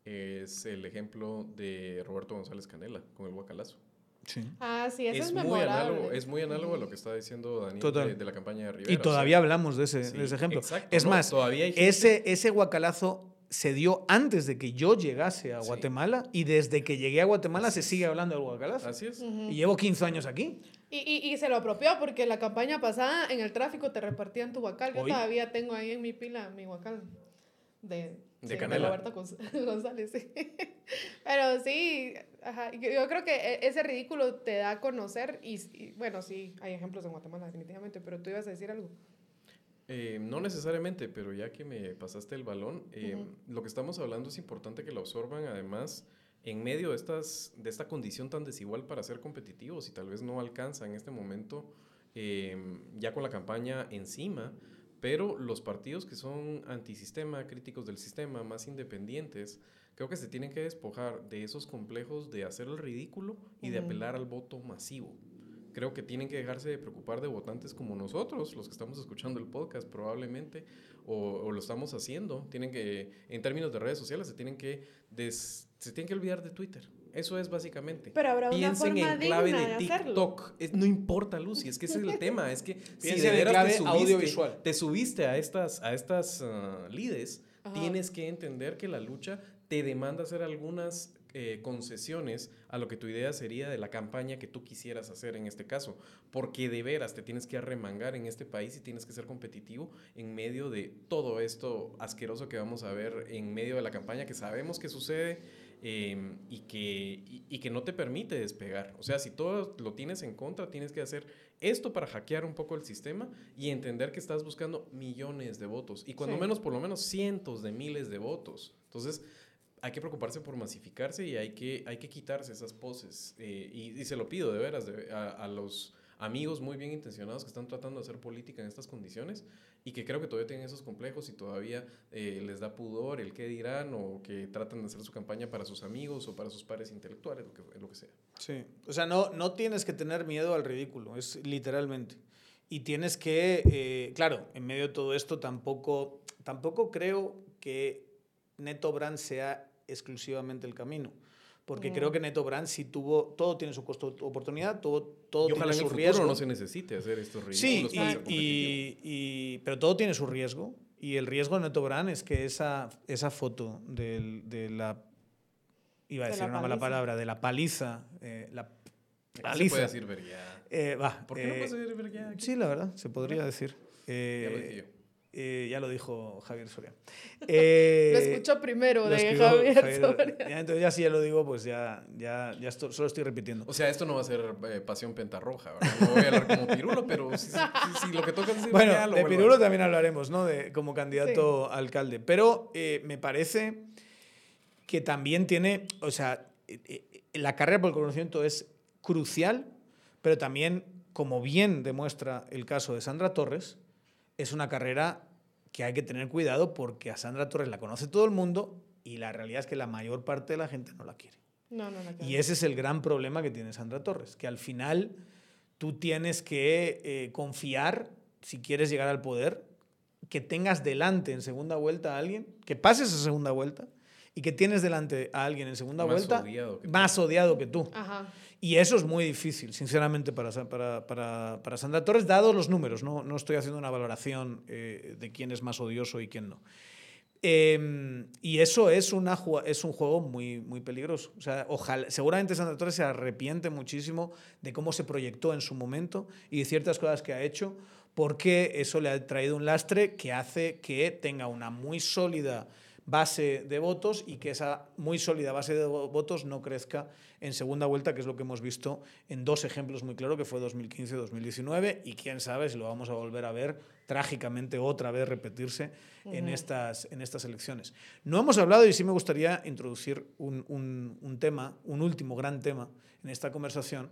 Es el ejemplo de Roberto González Canela con el Guacalazo. Sí. Ah, sí, eso es, Es muy, análogo, es muy análogo a lo que está diciendo Daniel Total. de, de la campaña de Rivera. Y o sea, todavía hablamos de ese, sí, de ese ejemplo. exacto, es ¿no? más, Todavía hay ese, ese guacalazo se dio antes de que yo llegase a Sí. Guatemala y desde que llegué a Guatemala se sigue hablando del guacalazo. Así es. Y llevo 15 años aquí. Y, y, y se lo apropió porque la campaña pasada en el tráfico te repartían tu guacal. Yo Hoy- todavía tengo ahí en mi pila mi guacal de, De sí, canela. Roberto Gonz- <laughs> González. sí. <laughs> Pero sí, ajá, yo, creo que e- ese ridículo te da a conocer y, y, bueno, sí, hay ejemplos en Guatemala definitivamente, pero tú ibas a decir algo. Eh, no necesariamente, pero ya que me pasaste el balón, eh, lo que estamos hablando es importante que lo absorban además en medio de, estas, de esta condición tan desigual para ser competitivos y tal vez no alcanza en este momento eh, ya con la campaña encima, pero los partidos que son antisistema, críticos del sistema, más independientes, creo que se tienen que despojar de esos complejos de hacer el ridículo y de apelar al voto masivo creo que tienen que dejarse de preocupar de votantes como nosotros, los que estamos escuchando el podcast probablemente, o, o lo estamos haciendo. Tienen que, en términos de redes sociales, se tienen que, des- se tienen que olvidar de Twitter. Eso es básicamente. Pero habrá una Piensen forma en clave digna de de. TikTok. Es- no importa, Lucy, es que ese es el tema. Es que <laughs> si de en veras te subiste, audiovisual. te subiste a estas, a estas ah, lides, Ajá. tienes que entender que la lucha te demanda hacer algunas eh, concesiones a lo que tu idea sería de la campaña que tú quisieras hacer en este caso, porque de veras te tienes que arremangar en este país y tienes que ser competitivo en medio de todo esto asqueroso que vamos a ver en medio de la campaña que sabemos que sucede eh, y, que, y, y que no te permite despegar. O sea, si todo lo tienes en contra, tienes que hacer esto para hackear un poco el sistema y entender que estás buscando millones de votos y cuando Sí. menos, por lo menos cientos de miles de votos. Entonces, hay que preocuparse por masificarse y hay que, hay que quitarse esas poses. eh, y, y se lo pido de veras de- a, a los amigos muy bien intencionados que están tratando de hacer política en estas condiciones y que creo que todavía tienen esos complejos y todavía eh, les da pudor el qué dirán o que tratan de hacer su campaña para sus amigos o para sus pares intelectuales, lo que, lo que sea. Sí. O sea, no, no tienes que tener miedo al ridículo, es literalmente. Y tienes que, eh, claro, en medio de todo esto tampoco, tampoco creo que Neto Brand sea exclusivamente el camino. Porque Mm. creo que Neto Brand sí tuvo, todo tiene su costo de oportunidad, todo, todo y en tiene el su futuro riesgo. no se necesite hacer estos ridículos Sí, y, y- y- pero todo tiene su riesgo. Y el riesgo de Neto Brand es que esa, esa foto del- de la. Iba a De decir la una mala paliza. palabra, de la paliza. eh, la Aquí se paliza. puede decir. Eh, ¿Por qué no eh, puede decir aquí? Sí, la verdad, se podría decir. Eh, Ya lo dije yo. Eh, ya lo dijo Javier Soria. <laughs> Eh, Lo escuchó primero lo de escribió Javier, Javier- Soria. <laughs> ya, entonces ya si ya lo digo, pues ya, ya, ya esto- solo estoy repitiendo. O sea, esto no va a ser eh, pasión pentarroja, ¿verdad? No voy a hablar como pirulo, pero si, si- si- si lo que toca es decir Bueno, ya lo de Pirulo también hablaremos, ¿no? De, como candidato a alcalde. Pero eh, me parece que también tiene, o sea, eh, eh, la carrera por el conocimiento es crucial, pero también, como bien demuestra el caso de Sandra Torres, es una carrera que hay que tener cuidado porque a Sandra Torres la conoce todo el mundo y la realidad es que la mayor parte de la gente no la quiere. No, no, no. Y ese es el gran problema que tiene Sandra Torres, que al final tú tienes que eh, confiar, si quieres llegar al poder, que tengas delante en segunda vuelta a alguien, que pases a segunda vuelta y que tienes delante a alguien en segunda Más vuelta odiado que tú. más odiado que tú. Ajá. Y eso es muy difícil, sinceramente, para, para, para, para Sandra Torres, dados los números. No, no estoy haciendo una valoración eh, de quién es más odioso y quién no. Eh, y eso es, una, es un juego muy, muy peligroso. O sea, ojalá, seguramente Sandra Torres se arrepiente muchísimo de cómo se proyectó en su momento y de ciertas cosas que ha hecho, porque eso le ha traído un lastre que hace que tenga una muy sólida base de votos y que esa muy sólida base de vo- votos no crezca en segunda vuelta, que es lo que hemos visto en dos ejemplos muy claros, que fue 2015-2019, y quién sabe si lo vamos a volver a ver trágicamente otra vez repetirse en, estas, en estas elecciones. No hemos hablado, y sí me gustaría introducir un, un- un tema, un último gran tema en esta conversación,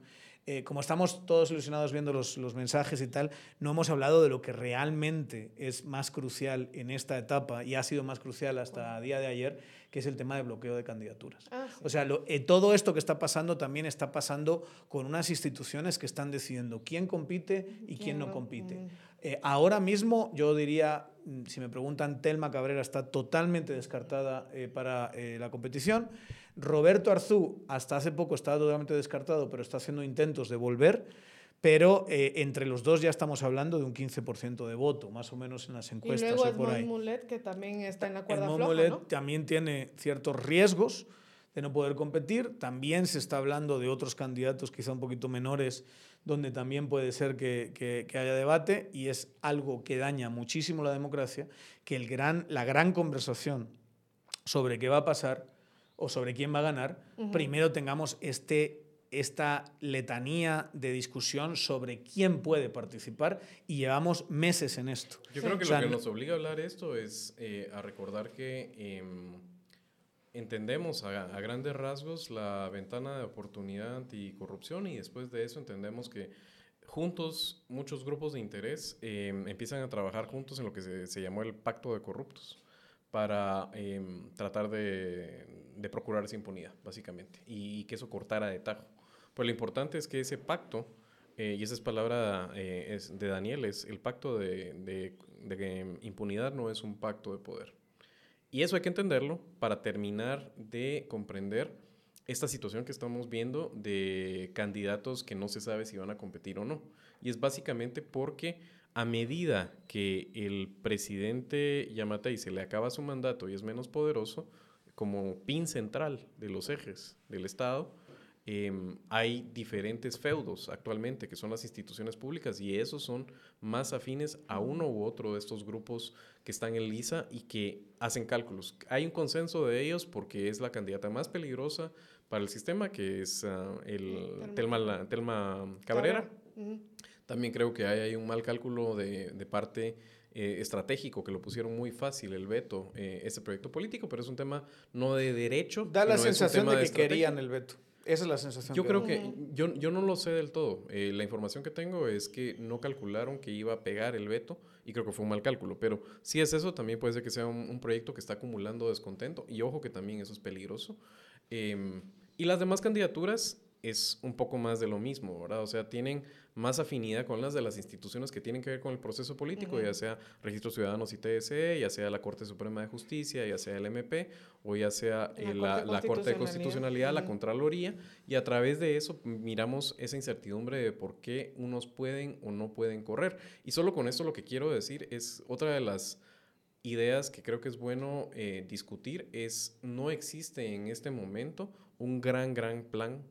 eh, como estamos todos ilusionados viendo los, los mensajes y tal, no hemos hablado de lo que realmente es más crucial en esta etapa y ha sido más crucial hasta el día de ayer, que es el tema de bloqueo de candidaturas. Ah, sí. O sea, lo- eh, todo esto que está pasando también está pasando con unas instituciones que están decidiendo quién compite y quién, ¿Quién no no? compite. Mm. Eh, ahora mismo yo diría, mm, si me preguntan, Telma Cabrera está totalmente descartada eh, para eh, la competición. Roberto Arzú hasta hace poco estaba totalmente descartado, pero está haciendo intentos de volver. Pero eh, entre los dos ya estamos hablando de un 15% de voto, más o menos en las encuestas. Y luego por ahí. Mulet, que también está en la cuerda Edmond floja, Mulet ¿no? también tiene ciertos riesgos de no poder competir. También se está hablando de otros candidatos quizá un poquito menores, donde también puede ser que, que, que haya debate y es algo que daña muchísimo la democracia, que el gran, la gran conversación sobre qué va a pasar o sobre quién va a ganar, primero tengamos este esta letanía de discusión sobre quién puede participar y llevamos meses en esto. Yo creo que lo que nos obliga a hablar esto es eh, a recordar que eh, entendemos a, a, grandes rasgos la ventana de oportunidad anticorrupción y después de eso entendemos que juntos muchos grupos de interés eh, empiezan a trabajar juntos en lo que se, se llamó el pacto de corruptos para tratar de, de procurar esa impunidad, básicamente, y, que eso cortara de tajo. Pues lo importante es que ese pacto, eh, y esa es palabra eh, es de Daniel, es el pacto de, de, impunidad no es un pacto de poder. Y eso hay que entenderlo para terminar de comprender esta situación que estamos viendo de candidatos que no se sabe si van a competir o no. Y es básicamente porque a medida que el presidente Yamatei se le acaba su mandato y es menos poderoso, como pin central de los ejes del Estado, eh, hay diferentes feudos actualmente que son las instituciones públicas y esos son más afines a uno u otro de estos grupos que están en lisa y que hacen cálculos. Hay un consenso de ellos porque es la candidata más peligrosa para el sistema, que es uh, el Telma, Telma Cabrera. Uh -huh. También creo que hay, hay un mal cálculo de, de parte eh, estratégico, que lo pusieron muy fácil el veto, eh, ese proyecto político, pero es un tema no de derecho. Da la sensación de que de querían el veto. Esa es la sensación. Yo que creo que, yo, yo no lo sé del todo. Eh, la información que tengo es que no calcularon que iba a pegar el veto y creo que fue un mal cálculo. Pero si es eso, también puede ser que sea un, un proyecto que está acumulando descontento. Y ojo que también eso es peligroso. Eh, y las demás candidaturas es un poco más de lo mismo, ¿verdad? O sea, tienen más afinidad con las de las instituciones que tienen que ver con el proceso político, uh -huh. ya sea Registros Ciudadanos y TSE, ya sea la Corte Suprema de Justicia, ya sea el MP, o ya sea la, eh, la, la Corte de Constitucionalidad, uh -huh. la Contraloría, y a través de eso miramos esa incertidumbre de por qué unos pueden o no pueden correr. Y solo con esto lo que quiero decir es otra de las ideas que creo que es bueno eh, discutir es no existe en este momento un gran, gran plan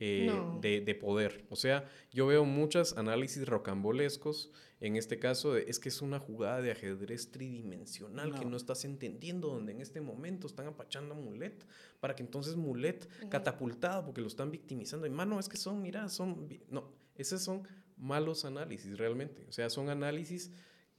eh, no. de, de, poder. O sea, yo veo muchos análisis rocambolescos, en este caso de, es que es una jugada de ajedrez tridimensional no. que no estás entendiendo, donde en este momento están apachando a Mulet, para que entonces Mulet, uh -huh. catapultado, porque lo están victimizando, y mano, es que son, mira, son, no, esos son malos análisis realmente, o sea, son análisis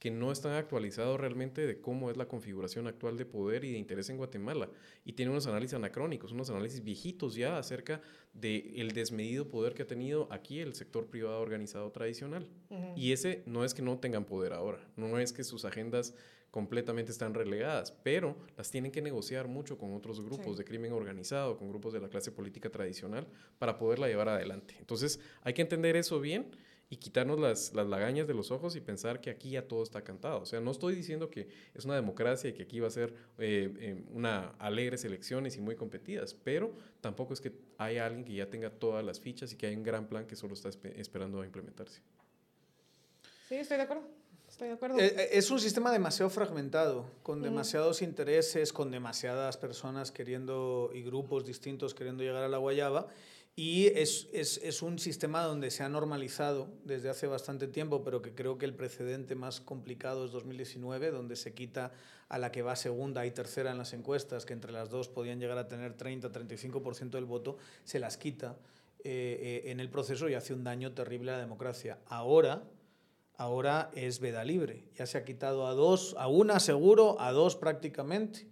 que no están actualizados realmente de cómo es la configuración actual de poder y de interés en Guatemala. Y tiene unos análisis anacrónicos, unos análisis viejitos ya acerca del de desmedido poder que ha tenido aquí el sector privado organizado tradicional. Uh -huh. Y ese no es que no tengan poder ahora, no es que sus agendas completamente están relegadas, pero las tienen que negociar mucho con otros grupos sí. de crimen organizado, con grupos de la clase política tradicional, para poderla llevar adelante. Entonces, hay que entender eso bien y quitarnos las, las, lagañas de los ojos y pensar que aquí ya todo está cantado. O sea, no estoy diciendo que es una democracia y que aquí va a ser eh, eh, una alegres elecciones y muy competidas, pero tampoco es que haya alguien que ya tenga todas las fichas y que hay un gran plan que solo está esp esperando a implementarse. Sí, estoy de acuerdo. Estoy de acuerdo. Eh, es un sistema demasiado fragmentado, con demasiados mm. intereses, con demasiadas personas queriendo y grupos distintos queriendo llegar a la guayaba. Y es, es, es, un sistema donde se ha normalizado desde hace bastante tiempo, pero que creo que el precedente más complicado es 2019, donde se quita a la que va segunda y tercera en las encuestas, que entre las dos podían llegar a tener 30-35% del voto, se las quita eh, eh, en el proceso y hace un daño terrible a la democracia. Ahora, ahora es veda libre, ya se ha quitado a dos, a una seguro, a dos prácticamente.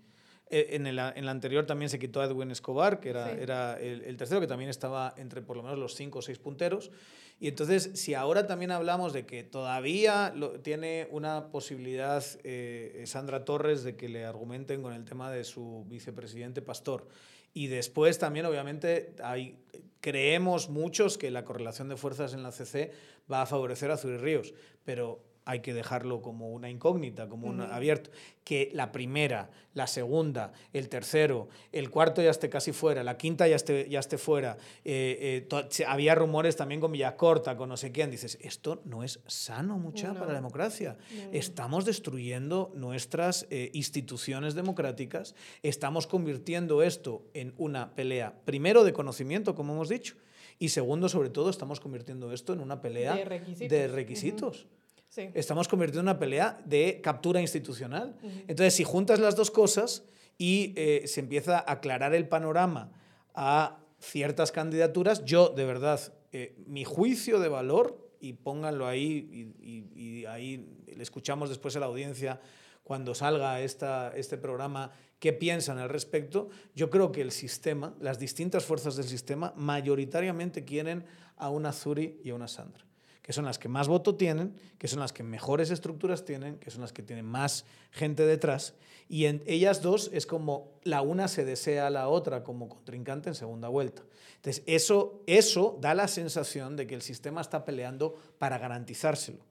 Eh, en, el, en la anterior también se quitó a Edwin Escobar, que era, sí. era el, el, tercero, que también estaba entre por lo menos los cinco o seis punteros. Y entonces, si ahora también hablamos de que todavía lo, tiene una posibilidad eh, Sandra Torres de que le argumenten con el tema de su vicepresidente Pastor, y después también, obviamente, hay, creemos muchos que la correlación de fuerzas en la CC va a favorecer a Zuri Ríos, pero hay que dejarlo como una incógnita, como un abierto. Que la primera, la segunda, el tercero, el cuarto ya esté casi fuera, la quinta ya esté, ya esté fuera. Eh, eh, había rumores también con Villacorta, con no sé quién. Dices, esto no es sano, mucha, para la democracia. Estamos destruyendo nuestras eh, instituciones democráticas, estamos convirtiendo esto en una pelea, primero de conocimiento, como hemos dicho, y segundo, sobre todo, estamos convirtiendo esto en una pelea de requisitos. Estamos convirtiendo en una pelea de captura institucional. Entonces, si juntas las dos cosas y eh, se empieza a aclarar el panorama a ciertas candidaturas, yo de verdad, eh, mi juicio de valor, y pónganlo ahí, y, ahí le escuchamos después a la audiencia cuando salga esta, este programa, qué piensan al respecto, yo creo que el sistema, las distintas fuerzas del sistema, mayoritariamente quieren a una Zuri y a una Sandra que son las que más voto tienen, que son las que mejores estructuras tienen, que son las que tienen más gente detrás. Y en ellas dos es como la una se desea a la otra como contrincante en segunda vuelta. Entonces, eso, eso da la sensación de que el sistema está peleando para garantizárselo.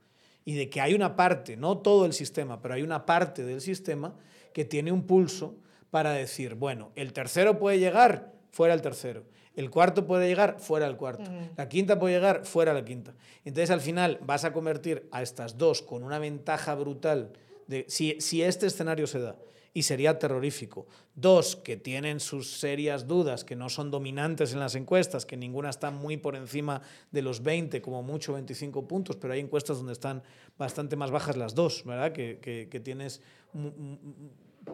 Y de que hay una parte, no todo el sistema, pero hay una parte del sistema que tiene un pulso para decir, bueno, el tercero puede llegar, fuera el tercero. El cuarto puede llegar fuera del cuarto. La quinta puede llegar fuera de la quinta. Entonces al final vas a convertir a estas dos con una ventaja brutal de si, si este escenario se da y sería terrorífico. Dos, que tienen sus serias dudas, que no son dominantes en las encuestas, que ninguna está muy por encima de los 20, como mucho 25 puntos, pero hay encuestas donde están bastante más bajas las dos, ¿verdad? Que, que, que tienes,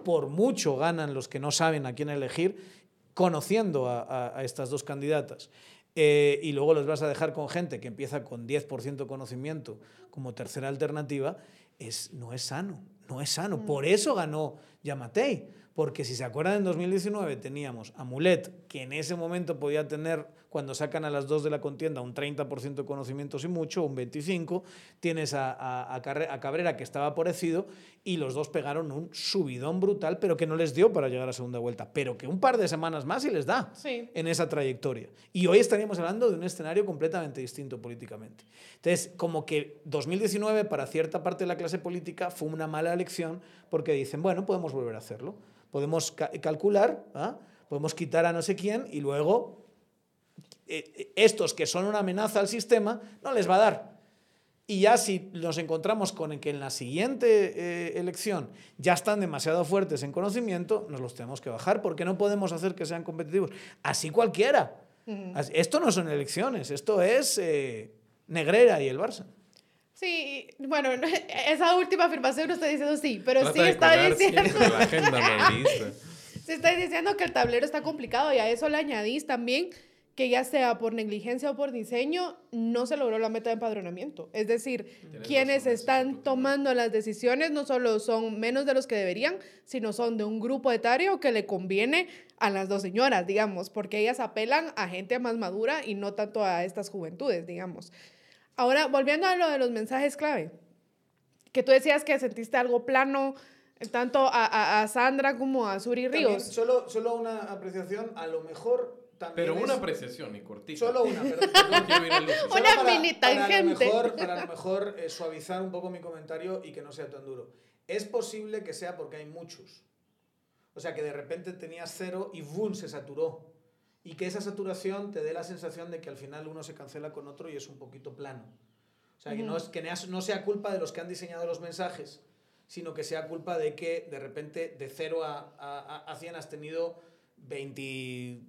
por mucho ganan los que no saben a quién elegir conociendo a, estas dos candidatas. Eh, y luego los vas a dejar con gente que empieza con 10% conocimiento como tercera alternativa, es, no es sano, no es sano. Mm. Por eso ganó Yamatei, porque si se acuerdan, en 2019 teníamos a Mulet, que en ese momento podía tener, cuando sacan a las dos de la contienda, un 30% de conocimientos y mucho, un 25%. Tienes a, a, Cabrera, que estaba aparecido, y los dos pegaron un subidón brutal, pero que no les dio para llegar a segunda vuelta. Pero que un par de semanas más y les da en esa trayectoria. Y hoy estaríamos hablando de un escenario completamente distinto políticamente. Entonces, como que 2019 para cierta parte de la clase política fue una mala elección porque dicen, bueno, podemos volver a hacerlo podemos calcular, ¿ah? podemos quitar a no sé quién y luego estos que son una amenaza al sistema no les va a dar. Y ya si nos encontramos con que en la siguiente eh, elección ya están demasiado fuertes en conocimiento, nos los tenemos que bajar porque no podemos hacer que sean competitivos. Así cualquiera. Esto no son elecciones, esto es Negrera y el Barça. Sí, bueno, <laughs> esa última afirmación no está diciendo sí, pero sí está diciendo. La agenda Se <laughs> está diciendo que el tablero está complicado y a eso le añadís también que ya sea por negligencia o por diseño, no se logró la meta de empadronamiento. Es decir, quienes están tomando las decisiones no solo son menos de los que deberían, sino son de un grupo etario que le conviene a las dos señoras, digamos, porque ellas apelan a gente más madura y no tanto a estas juventudes, digamos. Ahora, volviendo a lo de los mensajes clave, que tú decías que sentiste algo plano, tanto a, a, Sandra como a Suri Ríos. solo, solo una apreciación, a lo mejor también Pero una apreciación y cortita. Solo una, pero <laughs> una mini tangente. Para a lo mejor, eh, suavizar un poco mi comentario y que no sea tan duro. Es posible que sea porque hay muchos. O sea, que de repente tenías cero y ¡boom! se saturó y que esa saturación te dé la sensación de que al final uno se cancela con otro y es un poquito plano. O sea, que, no, es, que no sea culpa de los que han diseñado los mensajes, sino que sea culpa de que de repente de 0 a, a, a 100 has tenido 20,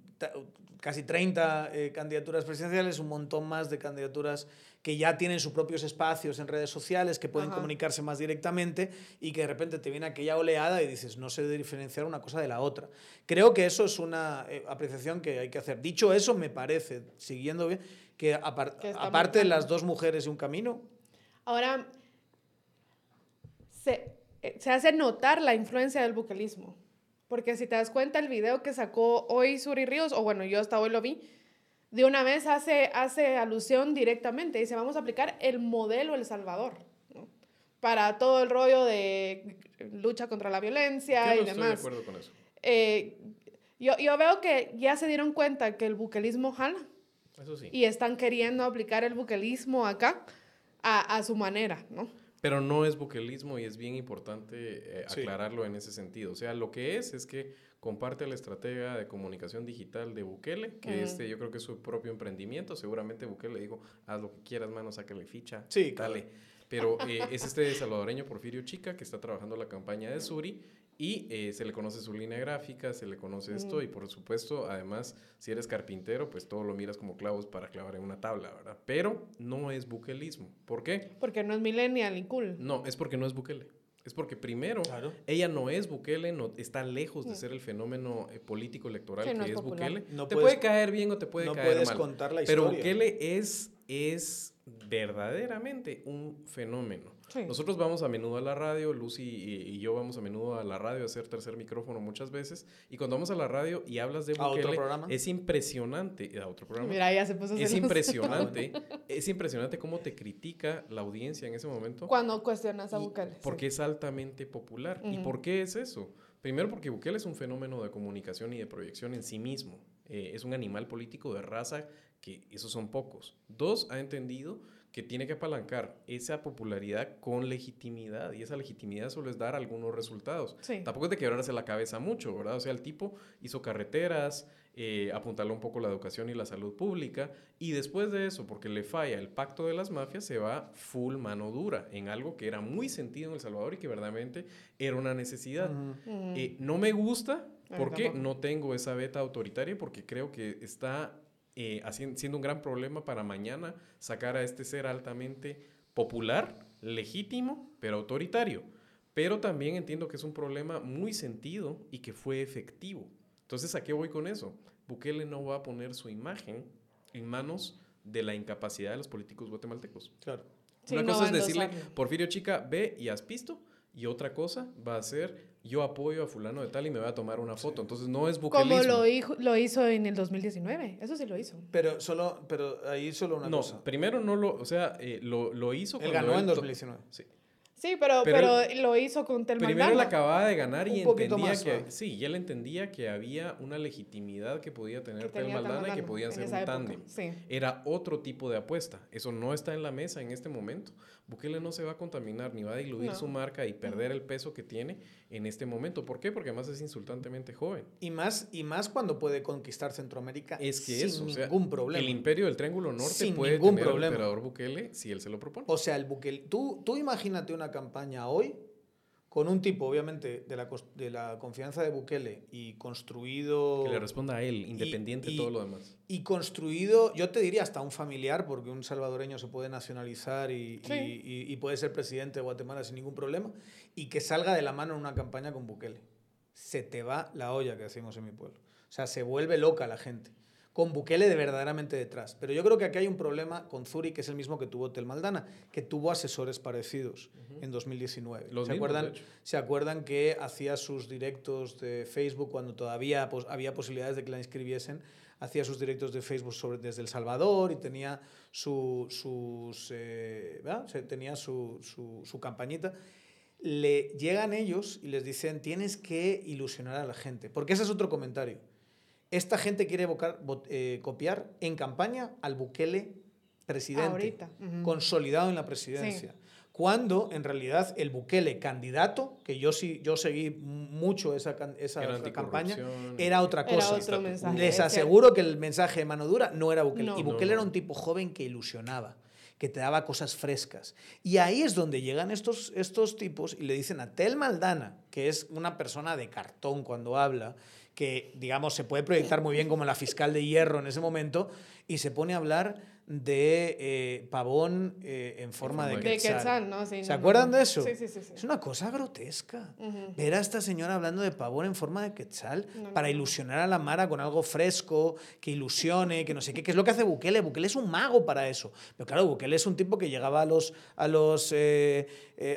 casi 30 eh, candidaturas presidenciales, un montón más de candidaturas que ya tienen sus propios espacios en redes sociales, que pueden comunicarse más directamente y que de repente te viene aquella oleada y dices, no sé diferenciar una cosa de la otra. Creo que eso es una eh, apreciación que hay que hacer. Dicho eso, me parece, siguiendo bien, que, aparte de las dos mujeres y un camino. Ahora, se, eh, se hace notar la influencia del buquelismo. Porque si te das cuenta, el video que sacó hoy Suri Ríos, o bueno, yo hasta hoy lo vi, de una vez hace, hace alusión directamente. Dice, vamos a aplicar el modelo El Salvador. Para todo el rollo de lucha contra la violencia y demás. Estoy de acuerdo con eso. Eh, yo, yo, veo que ya se dieron cuenta que el buquelismo jala. Eso sí. Y están queriendo aplicar el buquelismo acá a, a su manera, ¿no? Pero no es buquelismo y es bien importante eh, aclararlo en ese sentido. O sea, lo que es es que comparte la estratega de comunicación digital de Bukele, que este yo creo que es su propio emprendimiento. Seguramente Bukele dijo, haz lo que quieras, mano, sácale ficha. Sí, dale. Pero eh, es este salvadoreño Porfirio Chica que está trabajando la campaña de Suri y eh, se le conoce su línea gráfica, se le conoce esto y por supuesto, además, si eres carpintero, pues todo lo miras como clavos para clavar en una tabla, ¿verdad? Pero no es buquelismo. ¿Por qué? Porque no es millennial y cool. No, es porque no es Bukele. Es porque primero, ella no es Bukele, no, está lejos de ser el fenómeno eh, político electoral que, es, Bukele. te puede caer bien o te puede caer mal. contar la historia. Pero Bukele es, es verdaderamente un fenómeno. Nosotros vamos a menudo a la radio, Lucy y, yo vamos a menudo a la radio a hacer tercer micrófono muchas veces. Y cuando vamos a la radio y hablas de Bukele, es impresionante. A otro programa. Mira, ya se puso Es impresionante. es impresionante cómo te critica la audiencia en ese momento. Cuando cuestionas a Bukele. Porque es altamente popular. ¿Y por qué es eso? Primero porque Bukele es un fenómeno de comunicación y de proyección en sí mismo. Eh, es un animal político de raza que esos son pocos. Dos, ha entendido que tiene que apalancar esa popularidad con legitimidad y esa legitimidad solo es dar algunos resultados. Tampoco es de quebrarse la cabeza mucho, ¿verdad? O sea, el tipo hizo carreteras, eh, apuntaló un poco la educación y la salud pública y después de eso, porque le falla el pacto de las mafias, se va full mano dura en algo que era muy sentido en El Salvador y que verdaderamente era una necesidad. Eh, no me gusta porque no tengo esa beta autoritaria porque creo que está eh, siendo un gran problema para mañana sacar a este ser altamente popular, legítimo, pero autoritario. Pero también entiendo que es un problema muy sentido y que fue efectivo. Entonces, ¿a qué voy con eso? Bukele no va a poner su imagen en manos de la incapacidad de los políticos guatemaltecos. Claro. Una cosa es decirle, Porfirio Chica, ve y has visto. Y otra cosa va a ser, yo apoyo a fulano de tal y me voy a tomar una foto. Entonces no es buquelismo. Como lo, lo, hizo en el 2019. Eso sí lo hizo. Pero solo, pero ahí solo una cosa. No, primero no lo, o sea, eh, lo, lo hizo. Él ganó en 2019. Sí. Sí, pero, pero, lo hizo con Tel Primero él acababa de ganar y entendía que sí, y él entendía que había una legitimidad que podía tener Tel Maldana y que podían ser un tándem. Era otro tipo de apuesta. Eso no está en la mesa en este momento. Bukele no se va a contaminar ni va a diluir su marca y perder el peso que tiene en este momento. ¿Por qué? Porque además es insultantemente joven. Y más, y más cuando puede conquistar Centroamérica es que sin eso, ningún problema. El imperio del Triángulo Norte puede tener problema. al emperador Bukele si él se lo propone. O sea, el Bukele, tú, tú imagínate una campaña hoy con un tipo, obviamente, de la, de la confianza de Bukele y construido... Que le responda a él, independiente de todo lo demás. Y construido, yo te diría hasta un familiar, porque un salvadoreño se puede nacionalizar y, y, puede ser presidente de Guatemala sin ningún problema, y que salga de la mano en una campaña con Bukele. Se te va la olla que hacemos en mi pueblo. O sea, se vuelve loca la gente con Bukele de verdaderamente detrás. Pero yo creo que aquí hay un problema con Zuri, que es el mismo que tuvo Tel Maldana, que tuvo asesores parecidos en 2019. ¿Se, acuerdan, ¿Se acuerdan que hacía sus directos de Facebook cuando todavía pues, había posibilidades de que la inscribiesen? Hacía sus directos de Facebook sobre, desde El Salvador y tenía su, sus, eh, tenía su, su, su campañita le llegan ellos y les dicen tienes que ilusionar a la gente. Porque ese es otro comentario. Esta gente quiere eh, copiar en campaña al Bukele presidente, consolidado en la presidencia. Cuando en realidad el Bukele candidato, que yo sí yo seguí mucho esa, esa campaña, era otra cosa. Les aseguro que el mensaje de mano dura no era Bukele. y Bukele era un tipo joven que ilusionaba que te daba cosas frescas. Y ahí es donde llegan estos, estos tipos y le dicen a Tel Maldana, que es una persona de cartón cuando habla, que, digamos, se puede proyectar muy bien como la fiscal de hierro en ese momento, y se pone a hablar de eh, pavón eh, en forma de, quetzal. ¿no? ¿Se acuerdan de eso? Sí, sí, sí, Es una cosa grotesca. Ver a esta señora hablando de pavón en forma de quetzal para ilusionar a la Mara con algo fresco, que ilusione, que no sé qué, que es lo que hace Bukele. Bukele es un mago para eso. Pero claro, Bukele es un tipo que llegaba a los, a los, eh,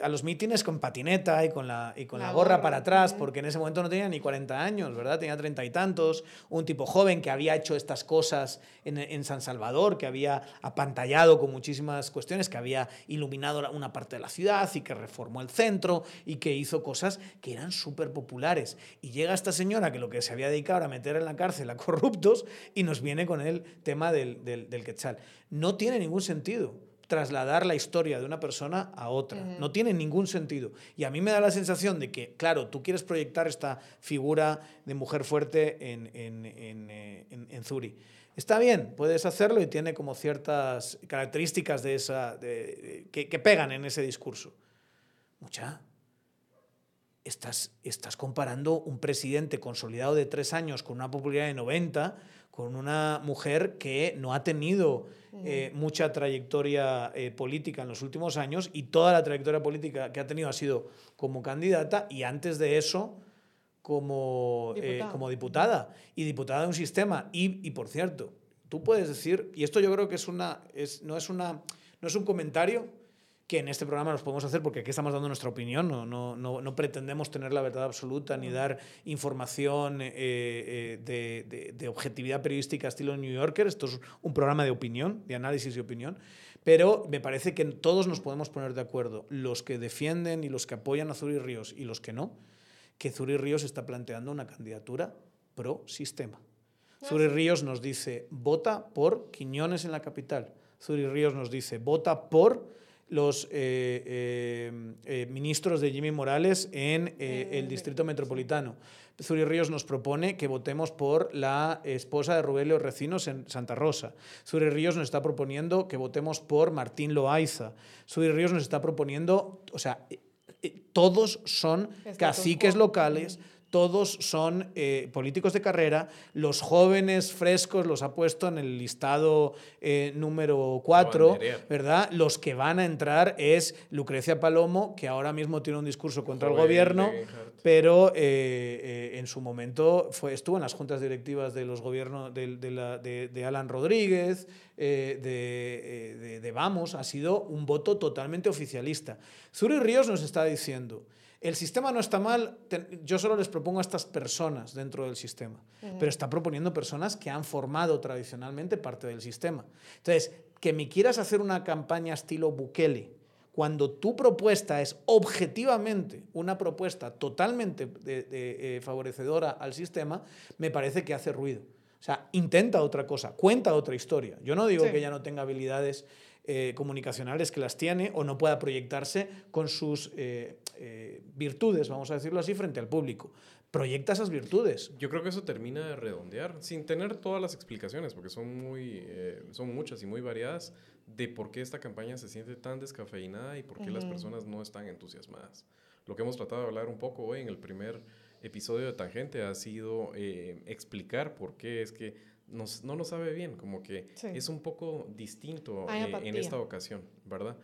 a los mítines con patineta y con la, y con la, gorra, para atrás, porque en ese momento no tenía ni 40 años, ¿verdad? Tenía treinta y tantos. Un tipo joven que había hecho estas cosas en, en San Salvador, que había apantallado con muchísimas cuestiones, que había iluminado una parte de la ciudad y que reformó el centro y que hizo cosas que eran súper populares. Y llega esta señora que lo que se había dedicado era meter en la cárcel a corruptos y nos viene con el tema del, del, del quetzal. No tiene ningún sentido trasladar la historia de una persona a otra. No tiene ningún sentido. Y a mí me da la sensación de que, claro, tú quieres proyectar esta figura de mujer fuerte en, en, en, eh, en Zuri. Está bien, puedes hacerlo y tiene como ciertas características de esa, de, que, que, pegan en ese discurso. Mucha, estás, estás comparando un presidente consolidado de tres años con una popularidad de 90 con una mujer que no ha tenido eh, mucha trayectoria eh, política en los últimos años y toda la trayectoria política que ha tenido ha sido como candidata y antes de eso como diputada, eh, como diputada y diputada de un sistema. Y, y, por cierto, tú puedes decir, y esto yo creo que es una, es, no, es una, no es un comentario, que en este programa nos podemos hacer porque aquí estamos dando nuestra opinión, no, no, no, no pretendemos tener la verdad absoluta ni dar información eh, eh, de, de, de, objetividad periodística estilo New Yorker, esto es un programa de opinión, de análisis y opinión, pero me parece que todos nos podemos poner de acuerdo, los que defienden y los que apoyan a Zuri Ríos y los que no, que Zuri Ríos está planteando una candidatura pro sistema. Zuri Ríos nos dice, vota por Quiñones en la capital. Zuri Ríos nos dice, vota por los eh, eh, eh, ministros de Jimmy Morales en el Distrito Metropolitano. Zuri Ríos nos propone que votemos por la esposa de Rubelio Recinos en Santa Rosa. Zuri Ríos nos está proponiendo que votemos por Martín Loaiza. Zuri Ríos nos está proponiendo, o sea, todos son caciques locales, todos son eh, políticos de carrera, los jóvenes frescos los ha puesto en el listado eh, número 4, ¿verdad? Los que van a entrar es Lucrecia Palomo, que ahora mismo tiene un discurso contra el gobierno, pero eh, en su momento fue, estuvo en las juntas directivas de los gobiernos de, de, de Alan Rodríguez, de, de Vamos, ha sido un voto totalmente oficialista. Zuri Ríos nos está diciendo... El sistema no está mal, yo solo les propongo a estas personas dentro del sistema, pero está proponiendo personas que han formado tradicionalmente parte del sistema. Entonces, que me quieras hacer una campaña estilo Bukele, cuando tu propuesta es objetivamente una propuesta totalmente eh, favorecedora al sistema, me parece que hace ruido. O sea, intenta otra cosa, cuenta otra historia. Yo no digo que ella no tenga habilidades eh, comunicacionales que las tiene o no pueda proyectarse con sus eh, eh, virtudes, vamos a decirlo así, frente al público. Proyecta esas virtudes. Yo creo que eso termina de redondear, sin tener todas las explicaciones, porque son, muy, son muchas y muy variadas, de por qué esta campaña se siente tan descafeinada y por qué las personas no están entusiasmadas. Lo que hemos tratado de hablar un poco hoy en el primer episodio de Tangente ha sido explicar por qué es que no nos sabe bien, como que es un poco distinto eh, en esta ocasión, ¿verdad?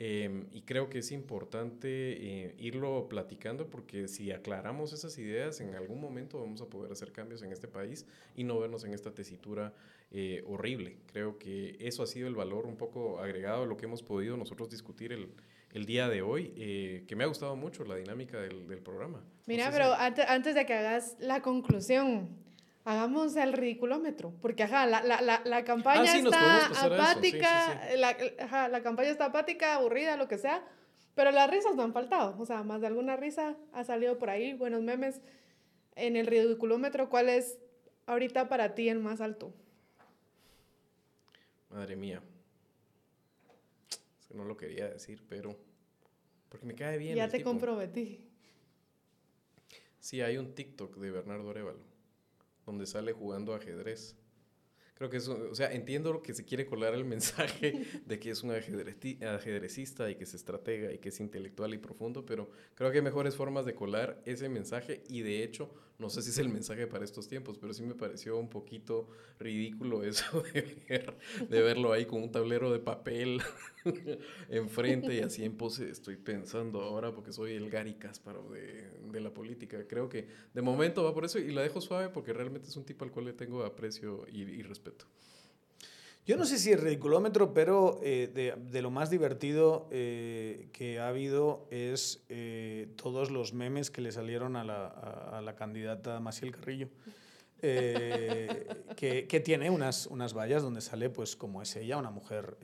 Em, y creo que es importante eh, irlo platicando porque si aclaramos esas ideas, en algún momento vamos a poder hacer cambios en este país y no vernos en esta tesitura eh, horrible. Creo que eso ha sido el valor un poco agregado a lo que hemos podido nosotros discutir el, el día de hoy, que me ha gustado mucho la dinámica del, del programa. Mira, pero antes de que hagas la conclusión, hagamos el ridiculómetro, porque ajá, la, la, la, la campaña está apática, La, ajá, la campaña está apática, aburrida, lo que sea, pero las risas no han faltado, o sea, más de alguna risa ha salido por ahí, buenos memes. En el ridiculómetro, ¿cuál es ahorita para ti el más alto? Madre mía. Es que no lo quería decir, pero... Porque me cae bien. Ya te comprometí. Sí, hay un TikTok de Bernardo Arevalo donde sale jugando ajedrez. Creo que eso, o sea, entiendo lo que se quiere colar el mensaje <laughs> de que es un ajedrecista y que es estratega y que es intelectual y profundo, pero creo que hay mejores formas de colar ese mensaje y de hecho no sé si es el mensaje para estos tiempos, pero sí me pareció un poquito ridículo <laughs> eso de, de verlo ahí con un tablero de papel <laughs> enfrente y así en pose. Estoy pensando ahora porque soy el Gary Kasparov de, la política. Creo que de momento va por eso y la dejo suave porque realmente es un tipo al cual le tengo aprecio y respeto. Yo no sé si es ridiculómetro, pero eh, de, de, lo más divertido eh, que ha habido es eh, todos los memes que le salieron a la, a la candidata Maciel Carrillo. que, que, tiene unas, unas vallas donde sale, pues, como es ella, una mujer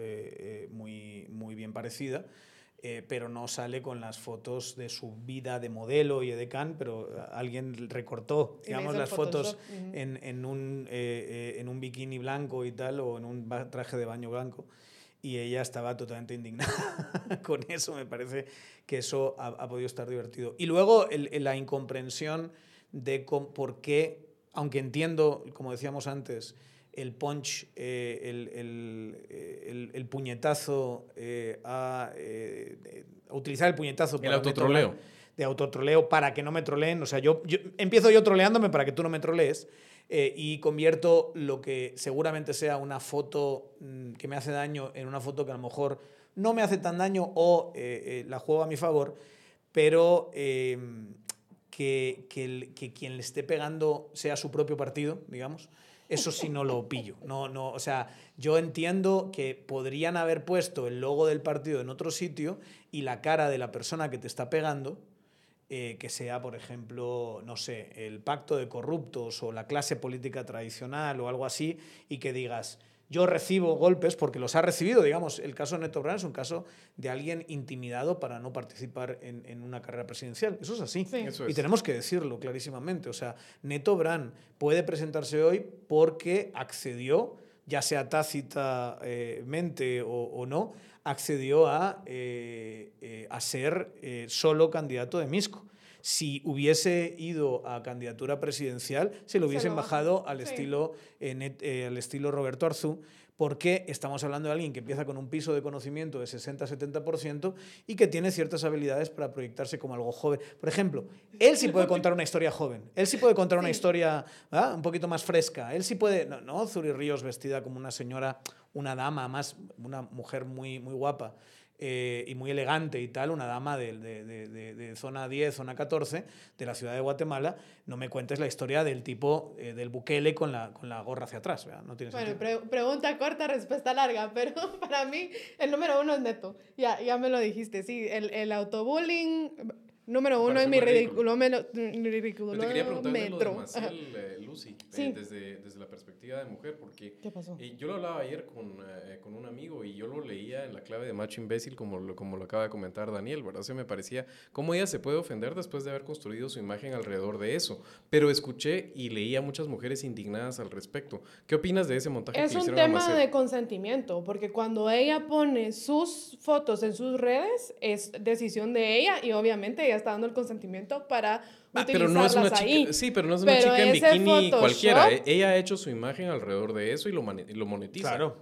muy, muy bien parecida. Eh, pero no sale con las fotos de su vida de modelo y edecán, pero alguien recortó, digamos, las fotos en, en, un, eh, eh, en un bikini blanco y tal, o en un traje de baño blanco. y ella estaba totalmente indignada <laughs> con eso. Me parece que eso ha, podido estar divertido. Y luego la incomprensión de por qué, aunque entiendo, como decíamos antes, el punch, eh, el, el, puñetazo, eh, a, eh, utilizar el puñetazo. El autotroleo. De autotroleo para que no me troleen. O sea, yo, yo empiezo yo troleándome para que tú no me trolees. y convierto lo que seguramente sea una foto mm, que me hace daño en una foto que a lo mejor no me hace tan daño o la juego a mi favor, pero que, que, que, quien le esté pegando sea su propio partido, digamos, eso sí no lo pillo. No, no, o sea, yo entiendo que podrían haber puesto el logo del partido en otro sitio y la cara de la persona que te está pegando, eh, que sea, por ejemplo, no sé, el pacto de corruptos o la clase política tradicional o algo así, y que digas, yo recibo golpes porque los ha recibido, digamos, el caso de Neto Brand es un caso de alguien intimidado para no participar en, una carrera presidencial. Eso es así. Y tenemos que decirlo clarísimamente. O sea, Neto Brand puede presentarse hoy porque accedió, ya sea tácitamente o, no, accedió a, eh, eh, a ser eh, solo candidato de Misco si hubiese ido a candidatura presidencial, se lo hubiesen bajado al, estilo, eh, al estilo Roberto Arzú, porque estamos hablando de alguien que empieza con un piso de conocimiento de 60-70% y que tiene ciertas habilidades para proyectarse como algo joven. Por ejemplo, él sí puede contar una historia joven, él sí puede contar una historia un poquito más fresca, él sí puede, no, no, Zuri Ríos vestida como una señora, una dama, más una mujer muy, muy guapa. Eh, y muy elegante y tal, una dama de, de, de, de, zona 10, zona 14 de la ciudad de Guatemala, no me cuentes la historia del tipo eh, del Bukele con la, con la gorra hacia atrás. No tiene bueno, pregunta corta, respuesta larga, <laughs> pero para mí el número uno es neto. Ya, ya me lo dijiste, sí, el, el autobullying Número uno en mi ridículo, ridículo te quería preguntar lo de eh, Lucy, eh, desde, desde, la perspectiva de mujer, porque ¿Qué pasó? Eh, yo lo hablaba ayer con, con, un amigo y yo lo leía en la clave de macho imbécil, como lo, como lo acaba de comentar Daniel, ¿verdad? O sea, me parecía cómo ella se puede ofender después de haber construido su imagen alrededor de eso. Pero escuché y leía a muchas mujeres indignadas al respecto. ¿Qué opinas de ese montaje? Es que un tema de consentimiento, porque cuando ella pone sus fotos en sus redes, es decisión de ella y obviamente ella está dando el consentimiento para ah, pero no es una chica, Sí, pero no es una chica en bikini cualquiera. E-, ella ha hecho su imagen alrededor de eso y lo, lo monetiza. Claro.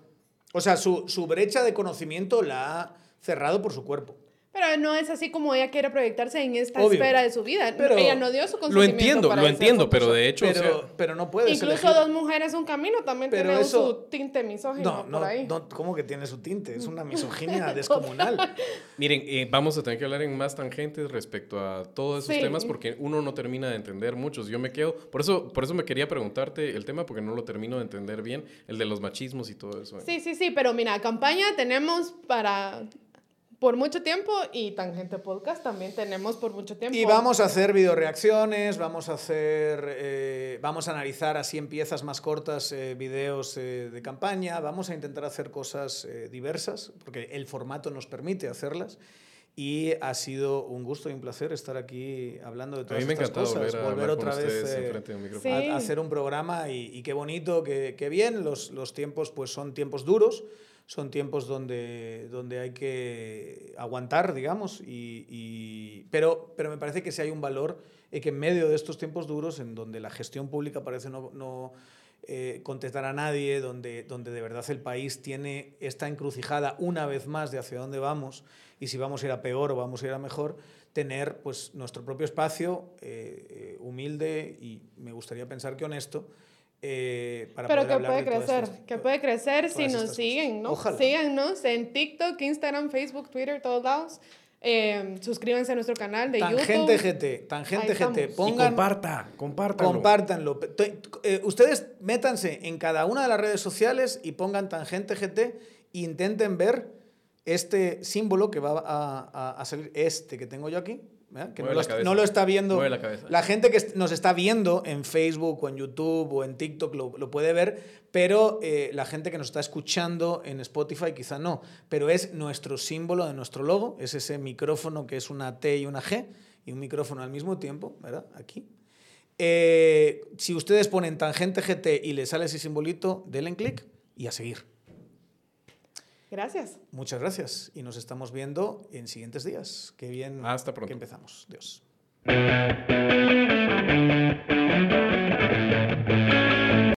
O sea, su, su brecha de conocimiento la ha cerrado por su cuerpo. Pero no es así como ella quiere proyectarse en esta esfera de su vida. Pero ella no dio su consentimiento. Lo entiendo, lo entiendo, pero de hecho. Pero, pero no puede Incluso dos mujeres, un camino también tiene su tinte misógino no, por ahí. No, ¿cómo que tiene su tinte? Es una <laughs> misoginia descomunal. Miren, eh, vamos a tener que hablar en más tangentes respecto a todos esos temas porque uno no termina de entender muchos. Yo me quedo. Por eso, por eso me quería preguntarte el tema porque no lo termino de entender bien, el de los machismos y todo eso. Sí, sí, sí, pero mira, campaña tenemos para por mucho tiempo y Tangente Podcast también tenemos por mucho tiempo. Y vamos a hacer video reacciones, vamos a hacer, eh, vamos a analizar así en piezas más cortas eh, videos eh, de campaña, vamos a intentar hacer cosas diversas, porque el formato nos permite hacerlas. Y ha sido un gusto y un placer estar aquí hablando de todas estas cosas. Volver, otra vez a, hacer un programa y, y qué bonito, qué, qué bien. Los, los tiempos pues son tiempos duros son tiempos donde, donde hay que aguantar, digamos, y, pero, pero me parece que si hay un valor y que en medio de estos tiempos duros, en donde la gestión pública parece no, no eh, contestar a nadie, donde, donde de verdad el país tiene esta encrucijada una vez más de hacia dónde vamos y si vamos a ir a peor o vamos a ir a mejor, tener pues, nuestro propio espacio eh, eh, humilde y me gustaría pensar que honesto, eh, Pero que puede crecer, que puede crecer si nos siguen, ¿no? Síganos en TikTok, Instagram, Facebook, Twitter, todos lados. Eh, suscríbanse a nuestro canal de Tangente YouTube. GT, Tangente GT. Pongan, comparta, compártanlo. Compártanlo. Eh, ustedes métanse en cada una de las redes sociales y pongan Tangente GT e intenten ver este símbolo que va a, a salir, este que tengo yo aquí, que no lo, está viendo. La, gente que nos está viendo en Facebook o en YouTube o en TikTok lo, puede ver, pero eh, la gente que nos está escuchando en Spotify quizá no. Pero es nuestro símbolo de nuestro logo, es ese micrófono que es una T y una G y un micrófono al mismo tiempo, ¿verdad? Aquí. Eh, si ustedes ponen tangente GT y les sale ese simbolito, denle clic y a seguir. Gracias. Muchas gracias y nos estamos viendo en siguientes días. Qué bien Hasta pronto. que empezamos. Dios.